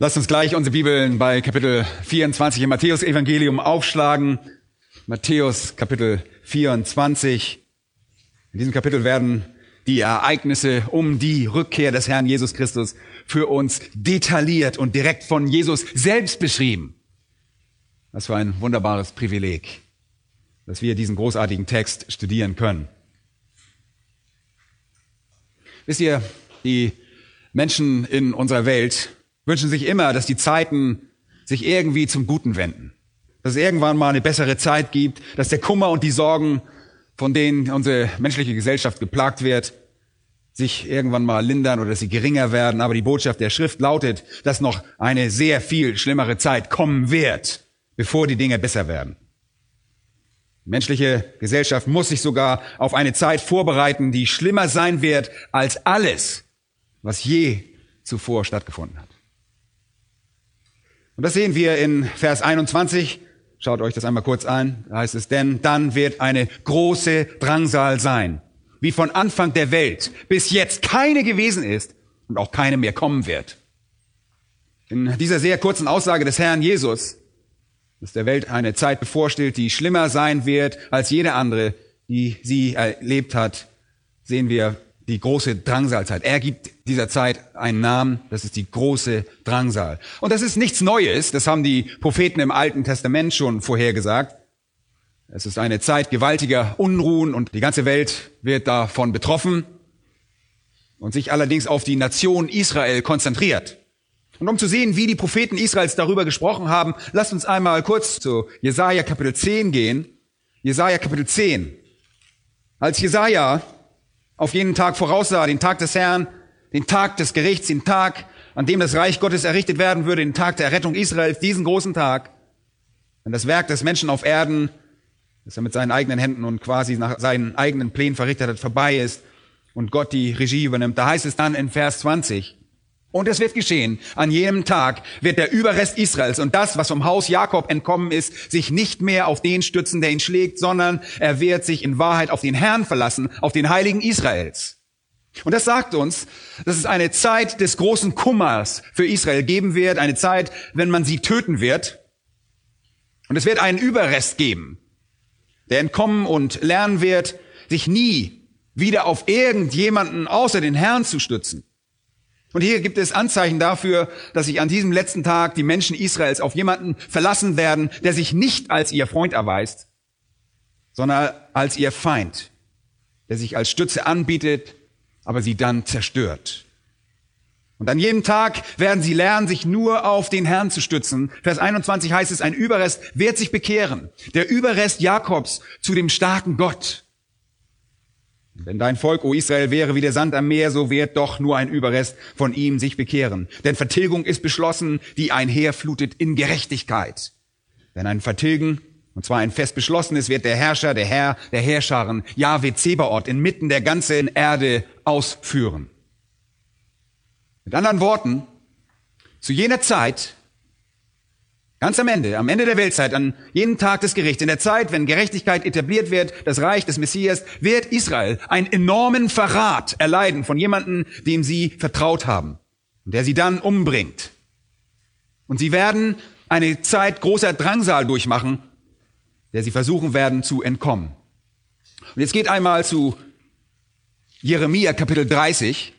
Lasst uns gleich unsere Bibeln bei Kapitel 24 im Matthäus Evangelium aufschlagen. Matthäus Kapitel 24. In diesem Kapitel werden die Ereignisse um die Rückkehr des Herrn Jesus Christus für uns detailliert und direkt von Jesus selbst beschrieben. Was für ein wunderbares Privileg, dass wir diesen großartigen Text studieren können. Wisst ihr, die Menschen in unserer Welt wünschen sich immer, dass die Zeiten sich irgendwie zum Guten wenden. Dass es irgendwann mal eine bessere Zeit gibt, dass der Kummer und die Sorgen, von denen unsere menschliche Gesellschaft geplagt wird, sich irgendwann mal lindern oder dass sie geringer werden. Aber die Botschaft der Schrift lautet, dass noch eine sehr viel schlimmere Zeit kommen wird, bevor die Dinge besser werden. Die menschliche Gesellschaft muss sich sogar auf eine Zeit vorbereiten, die schlimmer sein wird als alles, was je zuvor stattgefunden hat. Und das sehen wir in Vers 21. Schaut euch das einmal kurz an. Da heißt es, denn dann wird eine große Drangsal sein, wie von Anfang der Welt bis jetzt keine gewesen ist und auch keine mehr kommen wird. In dieser sehr kurzen Aussage des Herrn Jesus, dass der Welt eine Zeit bevorsteht, die schlimmer sein wird als jede andere, die sie erlebt hat, sehen wir die große Drangsalzeit. Er gibt dieser Zeit einen Namen, das ist die große Drangsal. Und das ist nichts Neues, das haben die Propheten im Alten Testament schon vorhergesagt. Es ist eine Zeit gewaltiger Unruhen und die ganze Welt wird davon betroffen und sich allerdings auf die Nation Israel konzentriert. Und um zu sehen, wie die Propheten Israels darüber gesprochen haben, lasst uns einmal kurz zu Jesaja Kapitel 10 gehen. Jesaja Kapitel 10. Als Jesaja auf jeden Tag voraussah, den Tag des Herrn, den Tag des Gerichts, den Tag, an dem das Reich Gottes errichtet werden würde, den Tag der Errettung Israels, diesen großen Tag, wenn das Werk des Menschen auf Erden, das er mit seinen eigenen Händen und quasi nach seinen eigenen Plänen verrichtet hat, vorbei ist und Gott die Regie übernimmt. Da heißt es dann in Vers 20, und es wird geschehen, an jenem Tag wird der Überrest Israels und das, was vom Haus Jakob entkommen ist, sich nicht mehr auf den stützen, der ihn schlägt, sondern er wird sich in Wahrheit auf den Herrn verlassen, auf den Heiligen Israels. Und das sagt uns, dass es eine Zeit des großen Kummers für Israel geben wird, eine Zeit, wenn man sie töten wird. Und es wird einen Überrest geben, der entkommen und lernen wird, sich nie wieder auf irgendjemanden außer den Herrn zu stützen. Und hier gibt es Anzeichen dafür, dass sich an diesem letzten Tag die Menschen Israels auf jemanden verlassen werden, der sich nicht als ihr Freund erweist, sondern als ihr Feind, der sich als Stütze anbietet, aber sie dann zerstört. Und an jedem Tag werden sie lernen, sich nur auf den Herrn zu stützen. Vers 21 heißt es, ein Überrest wird sich bekehren. Der Überrest Jakobs zu dem starken Gott. Wenn dein Volk, o Israel, wäre wie der Sand am Meer, so wird doch nur ein Überrest von ihm sich bekehren. Denn Vertilgung ist beschlossen, die einherflutet in Gerechtigkeit. Wenn ein Vertilgen, und zwar ein fest beschlossenes, wird der Herrscher, der Herr der Herrscharen, Jahwe Zebaoth, inmitten der ganzen Erde ausführen. Mit anderen Worten, zu jener Zeit Ganz am Ende, am Ende der Weltzeit, an jenem Tag des Gerichts, in der Zeit, wenn Gerechtigkeit etabliert wird, das Reich des Messias, wird Israel einen enormen Verrat erleiden von jemandem, dem sie vertraut haben der sie dann umbringt. Und sie werden eine Zeit großer Drangsal durchmachen, der sie versuchen werden zu entkommen. Und jetzt geht einmal zu Jeremia Kapitel 30,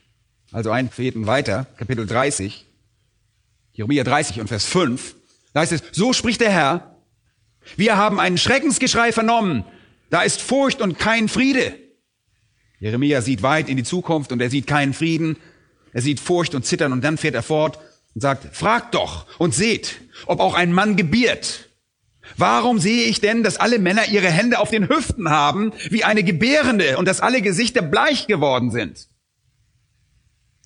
also ein Feten weiter, Kapitel 30, Jeremia 30 und Vers 5. Da heißt es, so spricht der Herr, wir haben einen Schreckensgeschrei vernommen, da ist Furcht und kein Friede. Jeremia sieht weit in die Zukunft und er sieht keinen Frieden, er sieht Furcht und Zittern und dann fährt er fort und sagt, fragt doch und seht, ob auch ein Mann gebiert. Warum sehe ich denn, dass alle Männer ihre Hände auf den Hüften haben, wie eine Gebärende, und dass alle Gesichter bleich geworden sind?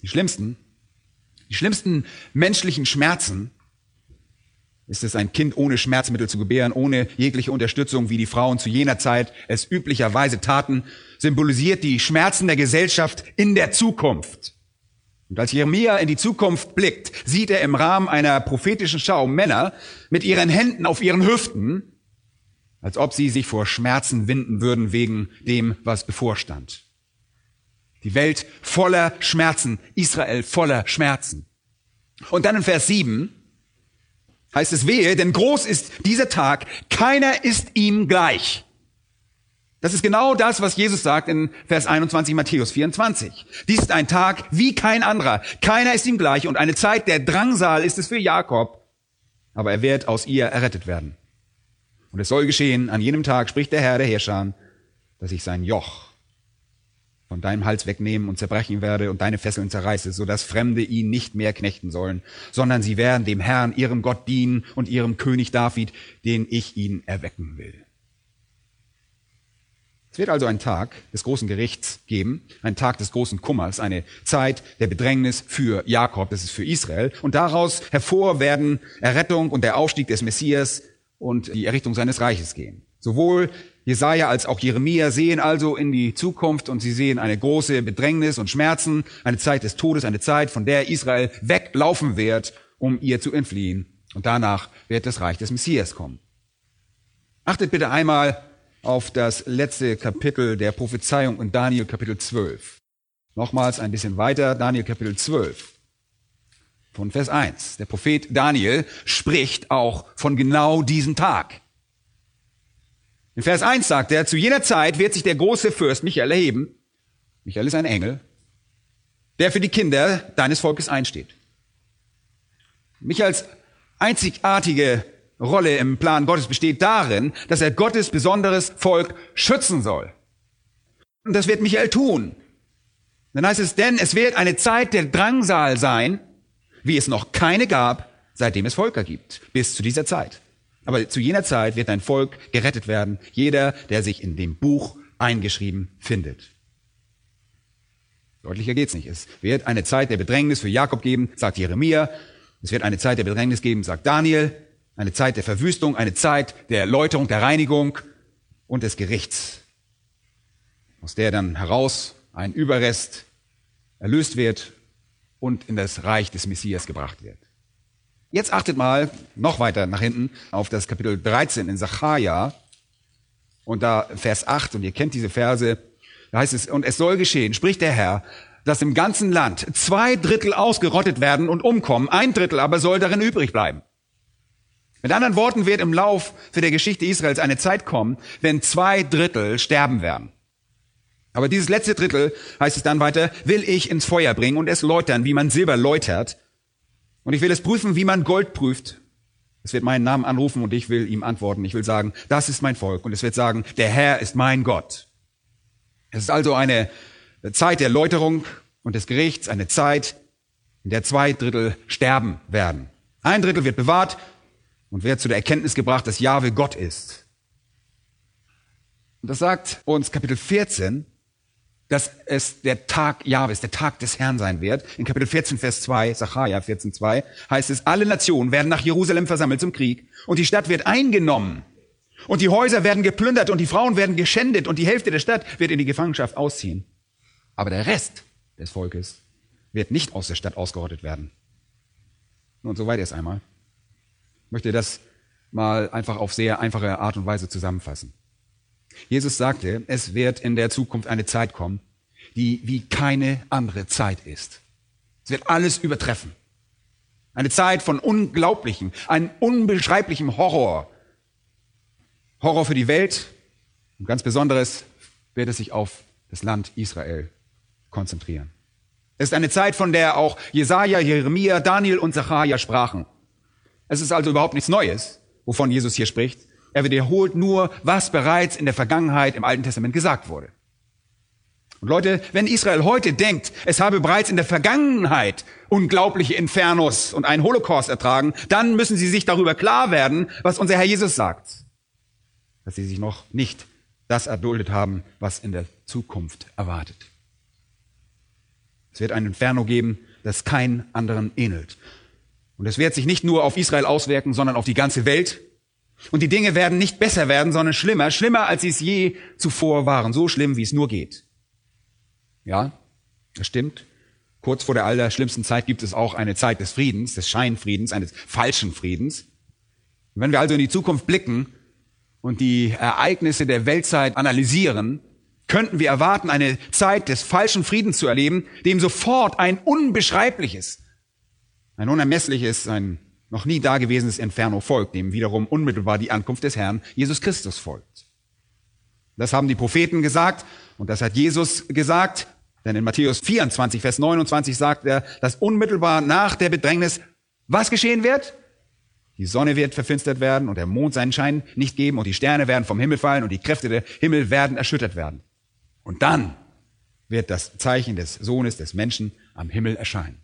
Die schlimmsten, die schlimmsten menschlichen Schmerzen ist es ein Kind ohne Schmerzmittel zu gebären, ohne jegliche Unterstützung, wie die Frauen zu jener Zeit es üblicherweise taten, symbolisiert die Schmerzen der Gesellschaft in der Zukunft. Und als Jeremia in die Zukunft blickt, sieht er im Rahmen einer prophetischen Schau Männer mit ihren Händen auf ihren Hüften, als ob sie sich vor Schmerzen winden würden wegen dem, was bevorstand. Die Welt voller Schmerzen, Israel voller Schmerzen. Und dann in Vers 7 heißt es wehe, denn groß ist dieser Tag, keiner ist ihm gleich. Das ist genau das, was Jesus sagt in Vers 21 Matthäus 24. Dies ist ein Tag wie kein anderer. Keiner ist ihm gleich und eine Zeit der Drangsal ist es für Jakob, aber er wird aus ihr errettet werden. Und es soll geschehen, an jenem Tag spricht der Herr der Herrscher, dass ich sein Joch von deinem Hals wegnehmen und zerbrechen werde und deine Fesseln zerreiße, so dass Fremde ihn nicht mehr knechten sollen, sondern sie werden dem Herrn, ihrem Gott dienen und ihrem König David, den ich ihnen erwecken will. Es wird also einen Tag des großen Gerichts geben, einen Tag des großen Kummers, eine Zeit der Bedrängnis für Jakob, das ist für Israel. Und daraus hervor werden Errettung und der Aufstieg des Messias und die Errichtung seines Reiches gehen. Sowohl Jesaja als auch Jeremia sehen also in die Zukunft und sie sehen eine große Bedrängnis und Schmerzen, eine Zeit des Todes, eine Zeit, von der Israel weglaufen wird, um ihr zu entfliehen. Und danach wird das Reich des Messias kommen. Achtet bitte einmal auf das letzte Kapitel der Prophezeiung in Daniel Kapitel 12. Nochmals ein bisschen weiter, Daniel Kapitel 12. Von Vers 1. Der Prophet Daniel spricht auch von genau diesem Tag. In Vers 1 sagt er, zu jener Zeit wird sich der große Fürst Michael erheben. Michael ist ein Engel, der für die Kinder deines Volkes einsteht. Michaels einzigartige Rolle im Plan Gottes besteht darin, dass er Gottes besonderes Volk schützen soll. Und das wird Michael tun. Dann heißt es, denn es wird eine Zeit der Drangsal sein, wie es noch keine gab, seitdem es Völker gibt, bis zu dieser Zeit. Aber zu jener Zeit wird dein Volk gerettet werden, jeder, der sich in dem Buch eingeschrieben findet. Deutlicher geht's nicht. Es wird eine Zeit der Bedrängnis für Jakob geben, sagt Jeremia. Es wird eine Zeit der Bedrängnis geben, sagt Daniel. Eine Zeit der Verwüstung, eine Zeit der Erläuterung, der Reinigung und des Gerichts, aus der dann heraus ein Überrest erlöst wird und in das Reich des Messias gebracht wird. Jetzt achtet mal noch weiter nach hinten auf das Kapitel 13 in Sacharja und da Vers 8 und ihr kennt diese Verse, da heißt es, und es soll geschehen, spricht der Herr, dass im ganzen Land zwei Drittel ausgerottet werden und umkommen, ein Drittel aber soll darin übrig bleiben. Mit anderen Worten wird im Lauf für der Geschichte Israels eine Zeit kommen, wenn zwei Drittel sterben werden. Aber dieses letzte Drittel, heißt es dann weiter, will ich ins Feuer bringen und es läutern, wie man Silber läutert. Und ich will es prüfen, wie man Gold prüft. Es wird meinen Namen anrufen und ich will ihm antworten. Ich will sagen, das ist mein Volk. Und es wird sagen, der Herr ist mein Gott. Es ist also eine Zeit der Läuterung und des Gerichts, eine Zeit, in der zwei Drittel sterben werden. Ein Drittel wird bewahrt und wird zu der Erkenntnis gebracht, dass Jahwe Gott ist. Und das sagt uns Kapitel 14, dass es der Tag Jahwes, der Tag des Herrn sein wird. In Kapitel 14, Vers 2, Sacharja 14, 2, heißt es, alle Nationen werden nach Jerusalem versammelt zum Krieg und die Stadt wird eingenommen und die Häuser werden geplündert und die Frauen werden geschändet und die Hälfte der Stadt wird in die Gefangenschaft ausziehen. Aber der Rest des Volkes wird nicht aus der Stadt ausgerottet werden. Und so weit erst einmal möchte das mal einfach auf sehr einfache Art und Weise zusammenfassen. Jesus sagte, es wird in der Zukunft eine Zeit kommen, die wie keine andere Zeit ist. Es wird alles übertreffen. Eine Zeit von unglaublichem, einem unbeschreiblichem Horror. Horror für die Welt und ganz Besonderes wird es sich auf das Land Israel konzentrieren. Es ist eine Zeit, von der auch Jesaja, Jeremia, Daniel und Zachariah sprachen. Es ist also überhaupt nichts Neues, wovon Jesus hier spricht. Er wiederholt nur, was bereits in der Vergangenheit im Alten Testament gesagt wurde. Und Leute, wenn Israel heute denkt, es habe bereits in der Vergangenheit unglaubliche Infernos und einen Holocaust ertragen, dann müssen sie sich darüber klar werden, was unser Herr Jesus sagt. Dass sie sich noch nicht das erduldet haben, was in der Zukunft erwartet. Es wird ein Inferno geben, das keinen anderen ähnelt. Und es wird sich nicht nur auf Israel auswirken, sondern auf die ganze Welt. Und die Dinge werden nicht besser werden, sondern schlimmer, schlimmer, als sie es je zuvor waren, so schlimm, wie es nur geht. Ja, das stimmt. Kurz vor der allerschlimmsten Zeit gibt es auch eine Zeit des Friedens, des Scheinfriedens, eines falschen Friedens. Wenn wir also in die Zukunft blicken und die Ereignisse der Weltzeit analysieren, könnten wir erwarten, eine Zeit des falschen Friedens zu erleben, dem sofort ein unbeschreibliches, ein unermessliches, ein noch nie dagewesenes Inferno folgt, dem wiederum unmittelbar die Ankunft des Herrn Jesus Christus folgt. Das haben die Propheten gesagt und das hat Jesus gesagt, denn in Matthäus 24, Vers 29 sagt er, dass unmittelbar nach der Bedrängnis was geschehen wird? Die Sonne wird verfinstert werden und der Mond seinen Schein nicht geben und die Sterne werden vom Himmel fallen und die Kräfte der Himmel werden erschüttert werden. Und dann wird das Zeichen des Sohnes des Menschen am Himmel erscheinen.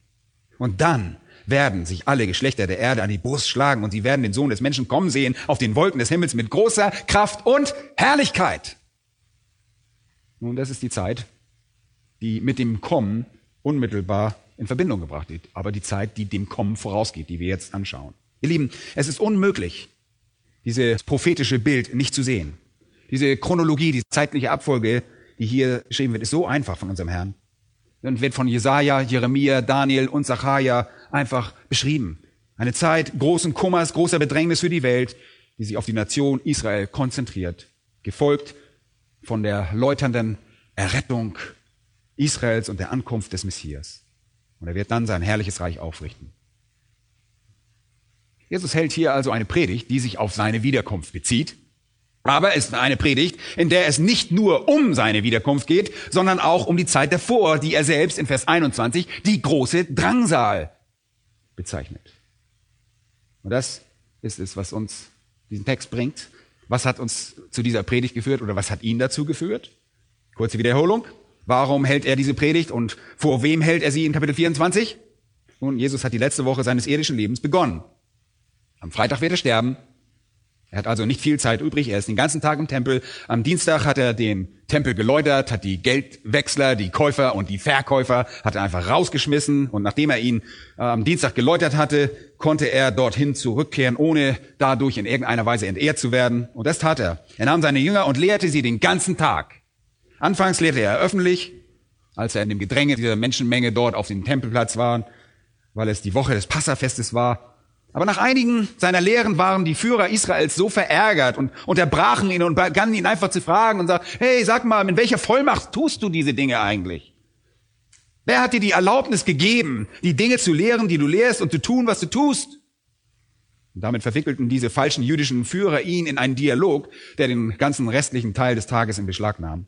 Und dann werden sich alle Geschlechter der Erde an die Brust schlagen und sie werden den Sohn des Menschen kommen sehen auf den Wolken des Himmels mit großer Kraft und Herrlichkeit. Nun, das ist die Zeit, die mit dem Kommen unmittelbar in Verbindung gebracht wird, aber die Zeit, die dem Kommen vorausgeht, die wir jetzt anschauen. Ihr Lieben, es ist unmöglich, dieses prophetische Bild nicht zu sehen. Diese Chronologie, die zeitliche Abfolge, die hier geschrieben wird, ist so einfach von unserem Herrn. Und wird von Jesaja, Jeremia, Daniel und Zachariah einfach beschrieben. Eine Zeit großen Kummers, großer Bedrängnis für die Welt, die sich auf die Nation Israel konzentriert, gefolgt von der läuternden Errettung Israels und der Ankunft des Messias. Und er wird dann sein herrliches Reich aufrichten. Jesus hält hier also eine Predigt, die sich auf seine Wiederkunft bezieht. Aber es ist eine Predigt, in der es nicht nur um seine Wiederkunft geht, sondern auch um die Zeit davor, die er selbst in Vers 21 die große Drangsal bezeichnet. Und das ist es, was uns diesen Text bringt. Was hat uns zu dieser Predigt geführt oder was hat ihn dazu geführt? Kurze Wiederholung. Warum hält er diese Predigt und vor wem hält er sie in Kapitel 24? Nun, Jesus hat die letzte Woche seines irdischen Lebens begonnen. Am Freitag wird er sterben. Er hat also nicht viel Zeit übrig. Er ist den ganzen Tag im Tempel. Am Dienstag hat er den Tempel geläutert, hat die Geldwechsler, die Käufer und die Verkäufer, hat er einfach rausgeschmissen. Und nachdem er ihn äh, am Dienstag geläutert hatte, konnte er dorthin zurückkehren, ohne dadurch in irgendeiner Weise entehrt zu werden. Und das tat er. Er nahm seine Jünger und lehrte sie den ganzen Tag. Anfangs lehrte er öffentlich, als er in dem Gedränge dieser Menschenmenge dort auf dem Tempelplatz war, weil es die Woche des Passafestes war. Aber nach einigen seiner Lehren waren die Führer Israels so verärgert und unterbrachen ihn und begannen ihn einfach zu fragen und sagten, hey, sag mal, mit welcher Vollmacht tust du diese Dinge eigentlich? Wer hat dir die Erlaubnis gegeben, die Dinge zu lehren, die du lehrst und zu tun, was du tust? Und damit verwickelten diese falschen jüdischen Führer ihn in einen Dialog, der den ganzen restlichen Teil des Tages in Beschlag nahm.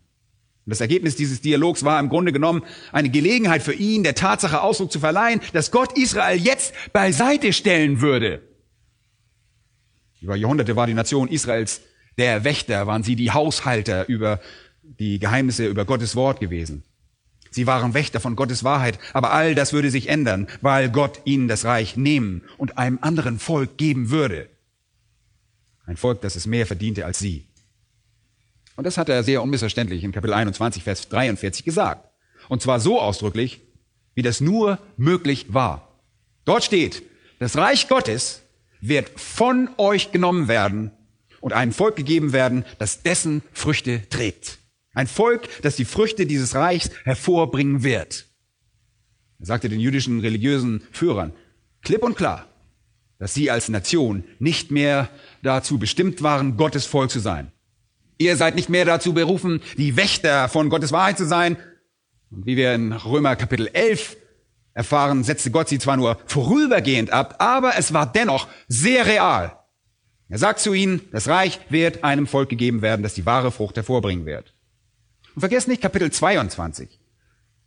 Und das Ergebnis dieses Dialogs war im Grunde genommen eine Gelegenheit für ihn, der Tatsache Ausdruck zu verleihen, dass Gott Israel jetzt beiseite stellen würde. Über Jahrhunderte war die Nation Israels der Wächter, waren sie die Haushalter über die Geheimnisse über Gottes Wort gewesen. Sie waren Wächter von Gottes Wahrheit, aber all das würde sich ändern, weil Gott ihnen das Reich nehmen und einem anderen Volk geben würde. Ein Volk, das es mehr verdiente als sie. Und das hat er sehr unmissverständlich in Kapitel 21, Vers 43 gesagt. Und zwar so ausdrücklich, wie das nur möglich war. Dort steht, das Reich Gottes wird von euch genommen werden und einem Volk gegeben werden, das dessen Früchte trägt. Ein Volk, das die Früchte dieses Reichs hervorbringen wird. Er sagte den jüdischen religiösen Führern klipp und klar, dass sie als Nation nicht mehr dazu bestimmt waren, Gottes Volk zu sein. Ihr seid nicht mehr dazu berufen, die Wächter von Gottes Wahrheit zu sein. Und wie wir in Römer Kapitel 11 erfahren, setzte Gott sie zwar nur vorübergehend ab, aber es war dennoch sehr real. Er sagt zu ihnen, das Reich wird einem Volk gegeben werden, das die wahre Frucht hervorbringen wird. Und vergesst nicht Kapitel 22,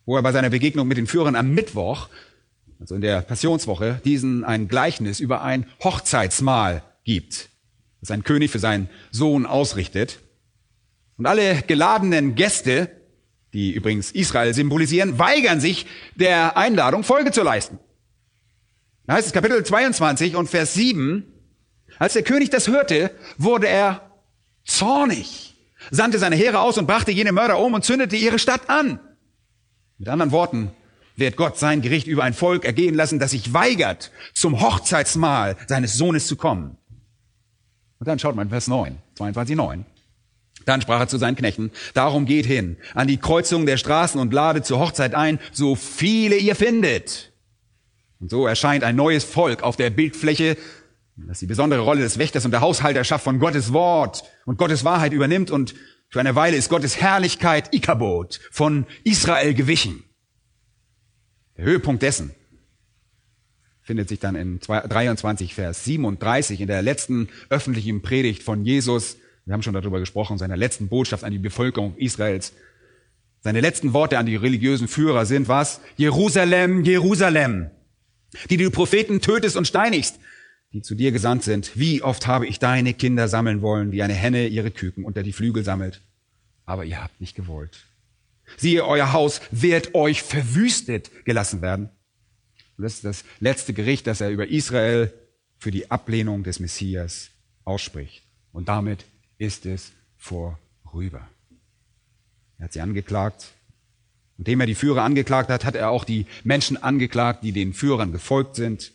wo er bei seiner Begegnung mit den Führern am Mittwoch, also in der Passionswoche, diesen ein Gleichnis über ein Hochzeitsmahl gibt, das ein König für seinen Sohn ausrichtet. Und alle geladenen Gäste, die übrigens Israel symbolisieren, weigern sich der Einladung Folge zu leisten. Da heißt es Kapitel 22 und Vers 7, als der König das hörte, wurde er zornig, sandte seine Heere aus und brachte jene Mörder um und zündete ihre Stadt an. Mit anderen Worten, wird Gott sein Gericht über ein Volk ergehen lassen, das sich weigert, zum Hochzeitsmahl seines Sohnes zu kommen. Und dann schaut man Vers 9, 22, 9. Dann sprach er zu seinen Knechten, darum geht hin, an die Kreuzungen der Straßen und ladet zur Hochzeit ein, so viele ihr findet. Und so erscheint ein neues Volk auf der Bildfläche, das die besondere Rolle des Wächters und der Haushalterschaft von Gottes Wort und Gottes Wahrheit übernimmt und für eine Weile ist Gottes Herrlichkeit Ikabot von Israel gewichen. Der Höhepunkt dessen findet sich dann in 23 Vers 37 in der letzten öffentlichen Predigt von Jesus wir haben schon darüber gesprochen, seiner letzten Botschaft an die Bevölkerung Israels. Seine letzten Worte an die religiösen Führer sind was? Jerusalem, Jerusalem, die du Propheten tötest und steinigst, die zu dir gesandt sind. Wie oft habe ich deine Kinder sammeln wollen, wie eine Henne ihre Küken unter die Flügel sammelt. Aber ihr habt nicht gewollt. Siehe, euer Haus wird euch verwüstet gelassen werden. Und das ist das letzte Gericht, das er über Israel für die Ablehnung des Messias ausspricht. Und damit ist es vorüber. Er hat sie angeklagt. Indem er die Führer angeklagt hat, hat er auch die Menschen angeklagt, die den Führern gefolgt sind.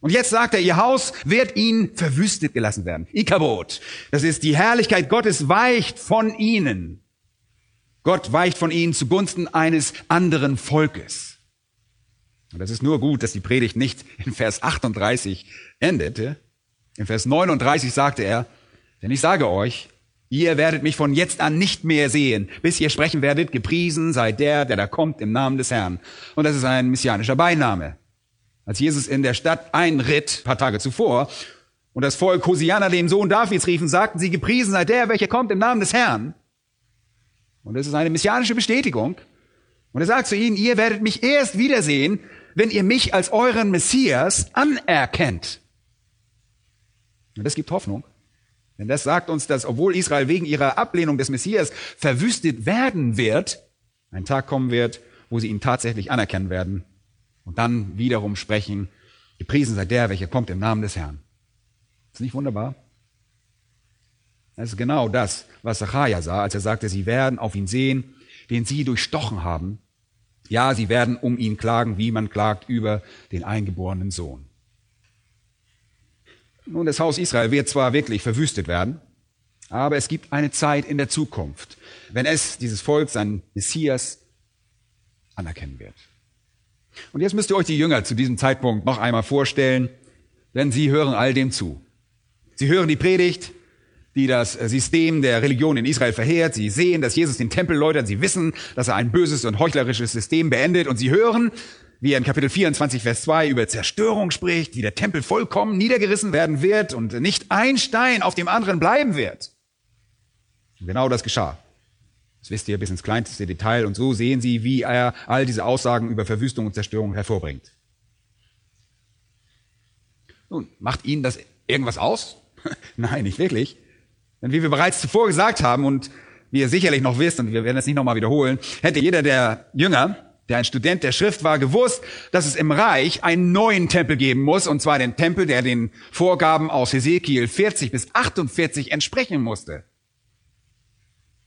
Und jetzt sagt er, ihr Haus wird ihnen verwüstet gelassen werden. Ikabot. Das ist die Herrlichkeit Gottes weicht von ihnen. Gott weicht von ihnen zugunsten eines anderen Volkes. Und das ist nur gut, dass die Predigt nicht in Vers 38 endete. In Vers 39 sagte er, denn ich sage euch, ihr werdet mich von jetzt an nicht mehr sehen, bis ihr sprechen werdet, gepriesen sei der, der da kommt im Namen des Herrn. Und das ist ein messianischer Beiname. Als Jesus in der Stadt einritt, paar Tage zuvor, und das Volk Hosianna, den Sohn Davids, riefen, sagten sie, gepriesen sei der, welcher kommt im Namen des Herrn. Und das ist eine messianische Bestätigung. Und er sagt zu ihnen, ihr werdet mich erst wiedersehen, wenn ihr mich als euren Messias anerkennt. Und das gibt Hoffnung. Denn das sagt uns, dass obwohl Israel wegen ihrer Ablehnung des Messias verwüstet werden wird, ein Tag kommen wird, wo sie ihn tatsächlich anerkennen werden und dann wiederum sprechen, gepriesen sei der, welcher kommt im Namen des Herrn. Ist nicht wunderbar? Das ist genau das, was Zachariah sah, als er sagte, sie werden auf ihn sehen, den sie durchstochen haben. Ja, sie werden um ihn klagen, wie man klagt über den eingeborenen Sohn. Nun, das Haus Israel wird zwar wirklich verwüstet werden, aber es gibt eine Zeit in der Zukunft, wenn es, dieses Volk, seinen Messias anerkennen wird. Und jetzt müsst ihr euch die Jünger zu diesem Zeitpunkt noch einmal vorstellen, denn sie hören all dem zu. Sie hören die Predigt, die das System der Religion in Israel verheert. Sie sehen, dass Jesus den Tempel läutert. Sie wissen, dass er ein böses und heuchlerisches System beendet. Und sie hören, wie er in Kapitel 24, Vers 2 über Zerstörung spricht, wie der Tempel vollkommen niedergerissen werden wird und nicht ein Stein auf dem anderen bleiben wird. Und genau das geschah. Das wisst ihr bis ins kleinste Detail und so sehen Sie, wie er all diese Aussagen über Verwüstung und Zerstörung hervorbringt. Nun, macht Ihnen das irgendwas aus? Nein, nicht wirklich. Denn wie wir bereits zuvor gesagt haben und wie ihr sicherlich noch wisst, und wir werden es nicht nochmal wiederholen, hätte jeder der Jünger der ein Student der Schrift war, gewusst, dass es im Reich einen neuen Tempel geben muss, und zwar den Tempel, der den Vorgaben aus Hesekiel 40 bis 48 entsprechen musste.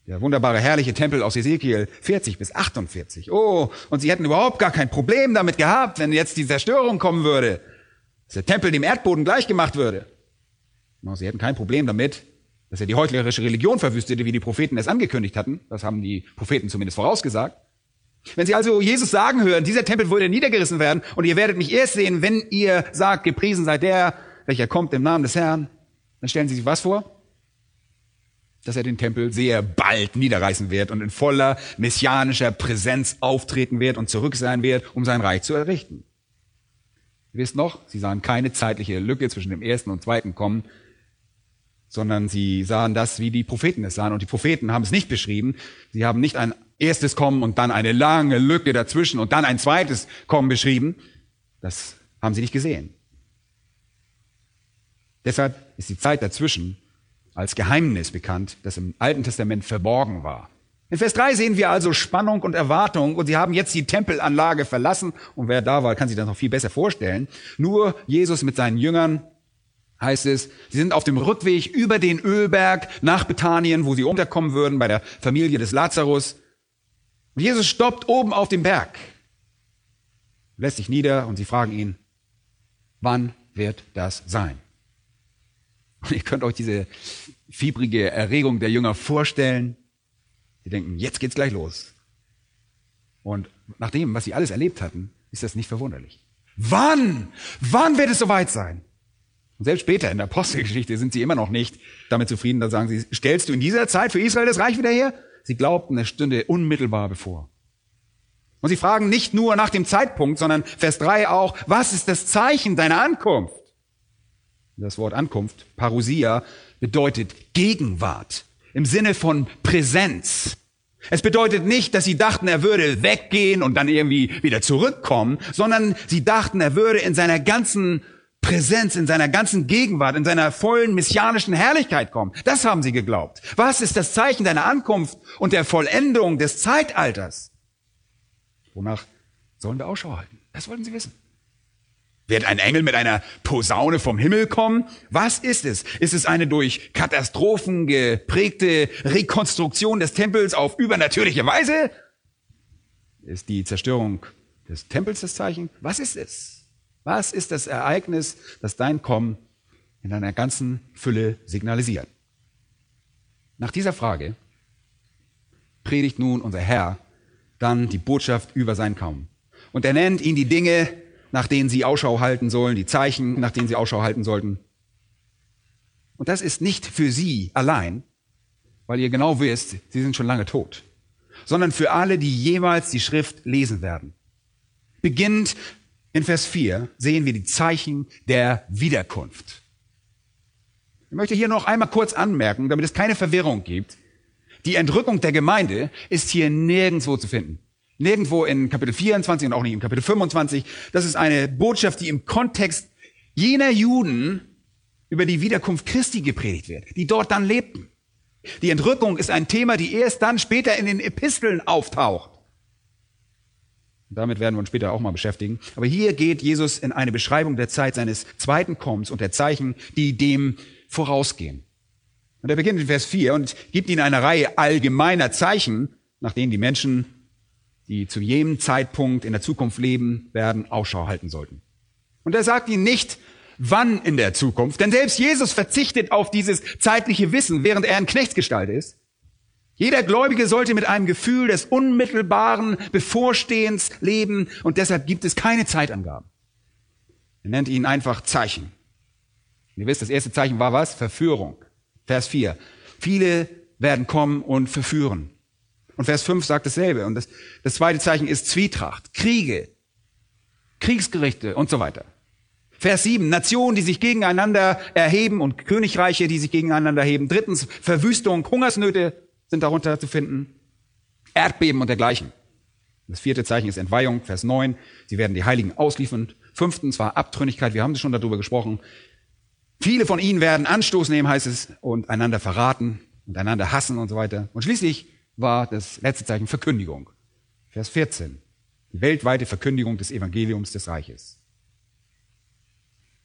Der wunderbare, herrliche Tempel aus Hesekiel 40 bis 48. Oh, und sie hätten überhaupt gar kein Problem damit gehabt, wenn jetzt die Zerstörung kommen würde, dass der Tempel dem Erdboden gleichgemacht würde. No, sie hätten kein Problem damit, dass er die heuchlerische Religion verwüstete, wie die Propheten es angekündigt hatten. Das haben die Propheten zumindest vorausgesagt. Wenn Sie also Jesus sagen hören, dieser Tempel würde niedergerissen werden und ihr werdet mich erst sehen, wenn ihr sagt, gepriesen sei der, welcher kommt im Namen des Herrn, dann stellen Sie sich was vor? Dass er den Tempel sehr bald niederreißen wird und in voller messianischer Präsenz auftreten wird und zurück sein wird, um sein Reich zu errichten. Ihr wisst noch, Sie sahen keine zeitliche Lücke zwischen dem ersten und zweiten Kommen, sondern sie sahen das, wie die Propheten es sahen. Und die Propheten haben es nicht beschrieben. Sie haben nicht ein erstes Kommen und dann eine lange Lücke dazwischen und dann ein zweites Kommen beschrieben. Das haben sie nicht gesehen. Deshalb ist die Zeit dazwischen als Geheimnis bekannt, das im Alten Testament verborgen war. In Vers 3 sehen wir also Spannung und Erwartung und sie haben jetzt die Tempelanlage verlassen und wer da war, kann sich das noch viel besser vorstellen. Nur Jesus mit seinen Jüngern heißt es, sie sind auf dem Rückweg über den Ölberg nach Bethanien, wo sie unterkommen würden bei der Familie des Lazarus. Und Jesus stoppt oben auf dem Berg. lässt sich nieder und sie fragen ihn, wann wird das sein? Und ihr könnt euch diese fiebrige Erregung der Jünger vorstellen. Sie denken, jetzt geht's gleich los. Und nach dem, was sie alles erlebt hatten, ist das nicht verwunderlich. Wann? Wann wird es soweit sein? Und selbst später in der Apostelgeschichte sind sie immer noch nicht damit zufrieden. Da sagen sie, stellst du in dieser Zeit für Israel das Reich wieder her? Sie glaubten, es stünde unmittelbar bevor. Und sie fragen nicht nur nach dem Zeitpunkt, sondern Vers 3 auch, was ist das Zeichen deiner Ankunft? Das Wort Ankunft, Parousia, bedeutet Gegenwart im Sinne von Präsenz. Es bedeutet nicht, dass sie dachten, er würde weggehen und dann irgendwie wieder zurückkommen, sondern sie dachten, er würde in seiner ganzen Präsenz, in seiner ganzen Gegenwart, in seiner vollen messianischen Herrlichkeit kommen. Das haben sie geglaubt. Was ist das Zeichen deiner Ankunft und der Vollendung des Zeitalters? Wonach sollen wir Ausschau halten? Das wollten sie wissen. Wird ein Engel mit einer Posaune vom Himmel kommen? Was ist es? Ist es eine durch Katastrophen geprägte Rekonstruktion des Tempels auf übernatürliche Weise? Ist die Zerstörung des Tempels das Zeichen? Was ist es? Was ist das Ereignis, das dein Kommen in einer ganzen Fülle signalisiert? Nach dieser Frage predigt nun unser Herr dann die Botschaft über sein Kommen. Und er nennt ihn die Dinge, nach denen sie Ausschau halten sollen, die Zeichen, nach denen sie Ausschau halten sollten. Und das ist nicht für sie allein, weil ihr genau wisst, sie sind schon lange tot, sondern für alle, die jemals die Schrift lesen werden. Beginnend in Vers 4 sehen wir die Zeichen der Wiederkunft. Ich möchte hier noch einmal kurz anmerken, damit es keine Verwirrung gibt. Die Entrückung der Gemeinde ist hier nirgendwo zu finden. Nirgendwo in Kapitel 24 und auch nicht in Kapitel 25. Das ist eine Botschaft, die im Kontext jener Juden über die Wiederkunft Christi gepredigt wird, die dort dann lebten. Die Entrückung ist ein Thema, die erst dann später in den Episteln auftaucht. Damit werden wir uns später auch mal beschäftigen. Aber hier geht Jesus in eine Beschreibung der Zeit seines zweiten Kommens und der Zeichen, die dem vorausgehen. Und er beginnt in Vers 4 und gibt ihnen eine Reihe allgemeiner Zeichen, nach denen die Menschen die zu jedem Zeitpunkt in der Zukunft leben werden, Ausschau halten sollten. Und er sagt ihnen nicht, wann in der Zukunft, denn selbst Jesus verzichtet auf dieses zeitliche Wissen, während er in Knechtsgestalt ist. Jeder Gläubige sollte mit einem Gefühl des unmittelbaren Bevorstehens leben und deshalb gibt es keine Zeitangaben. Er nennt ihnen einfach Zeichen. ihr wisst, das erste Zeichen war was? Verführung. Vers 4. Viele werden kommen und verführen. Und Vers 5 sagt dasselbe. Und das, das zweite Zeichen ist Zwietracht, Kriege, Kriegsgerichte und so weiter. Vers 7, Nationen, die sich gegeneinander erheben und Königreiche, die sich gegeneinander erheben. Drittens, Verwüstung, Hungersnöte sind darunter zu finden. Erdbeben und dergleichen. Das vierte Zeichen ist Entweihung, Vers 9. Sie werden die Heiligen ausliefern. Fünftens war Abtrünnigkeit, wir haben schon darüber gesprochen. Viele von ihnen werden Anstoß nehmen, heißt es, und einander verraten und einander hassen und so weiter. Und schließlich war das letzte Zeichen Verkündigung. Vers 14. Die weltweite Verkündigung des Evangeliums des Reiches.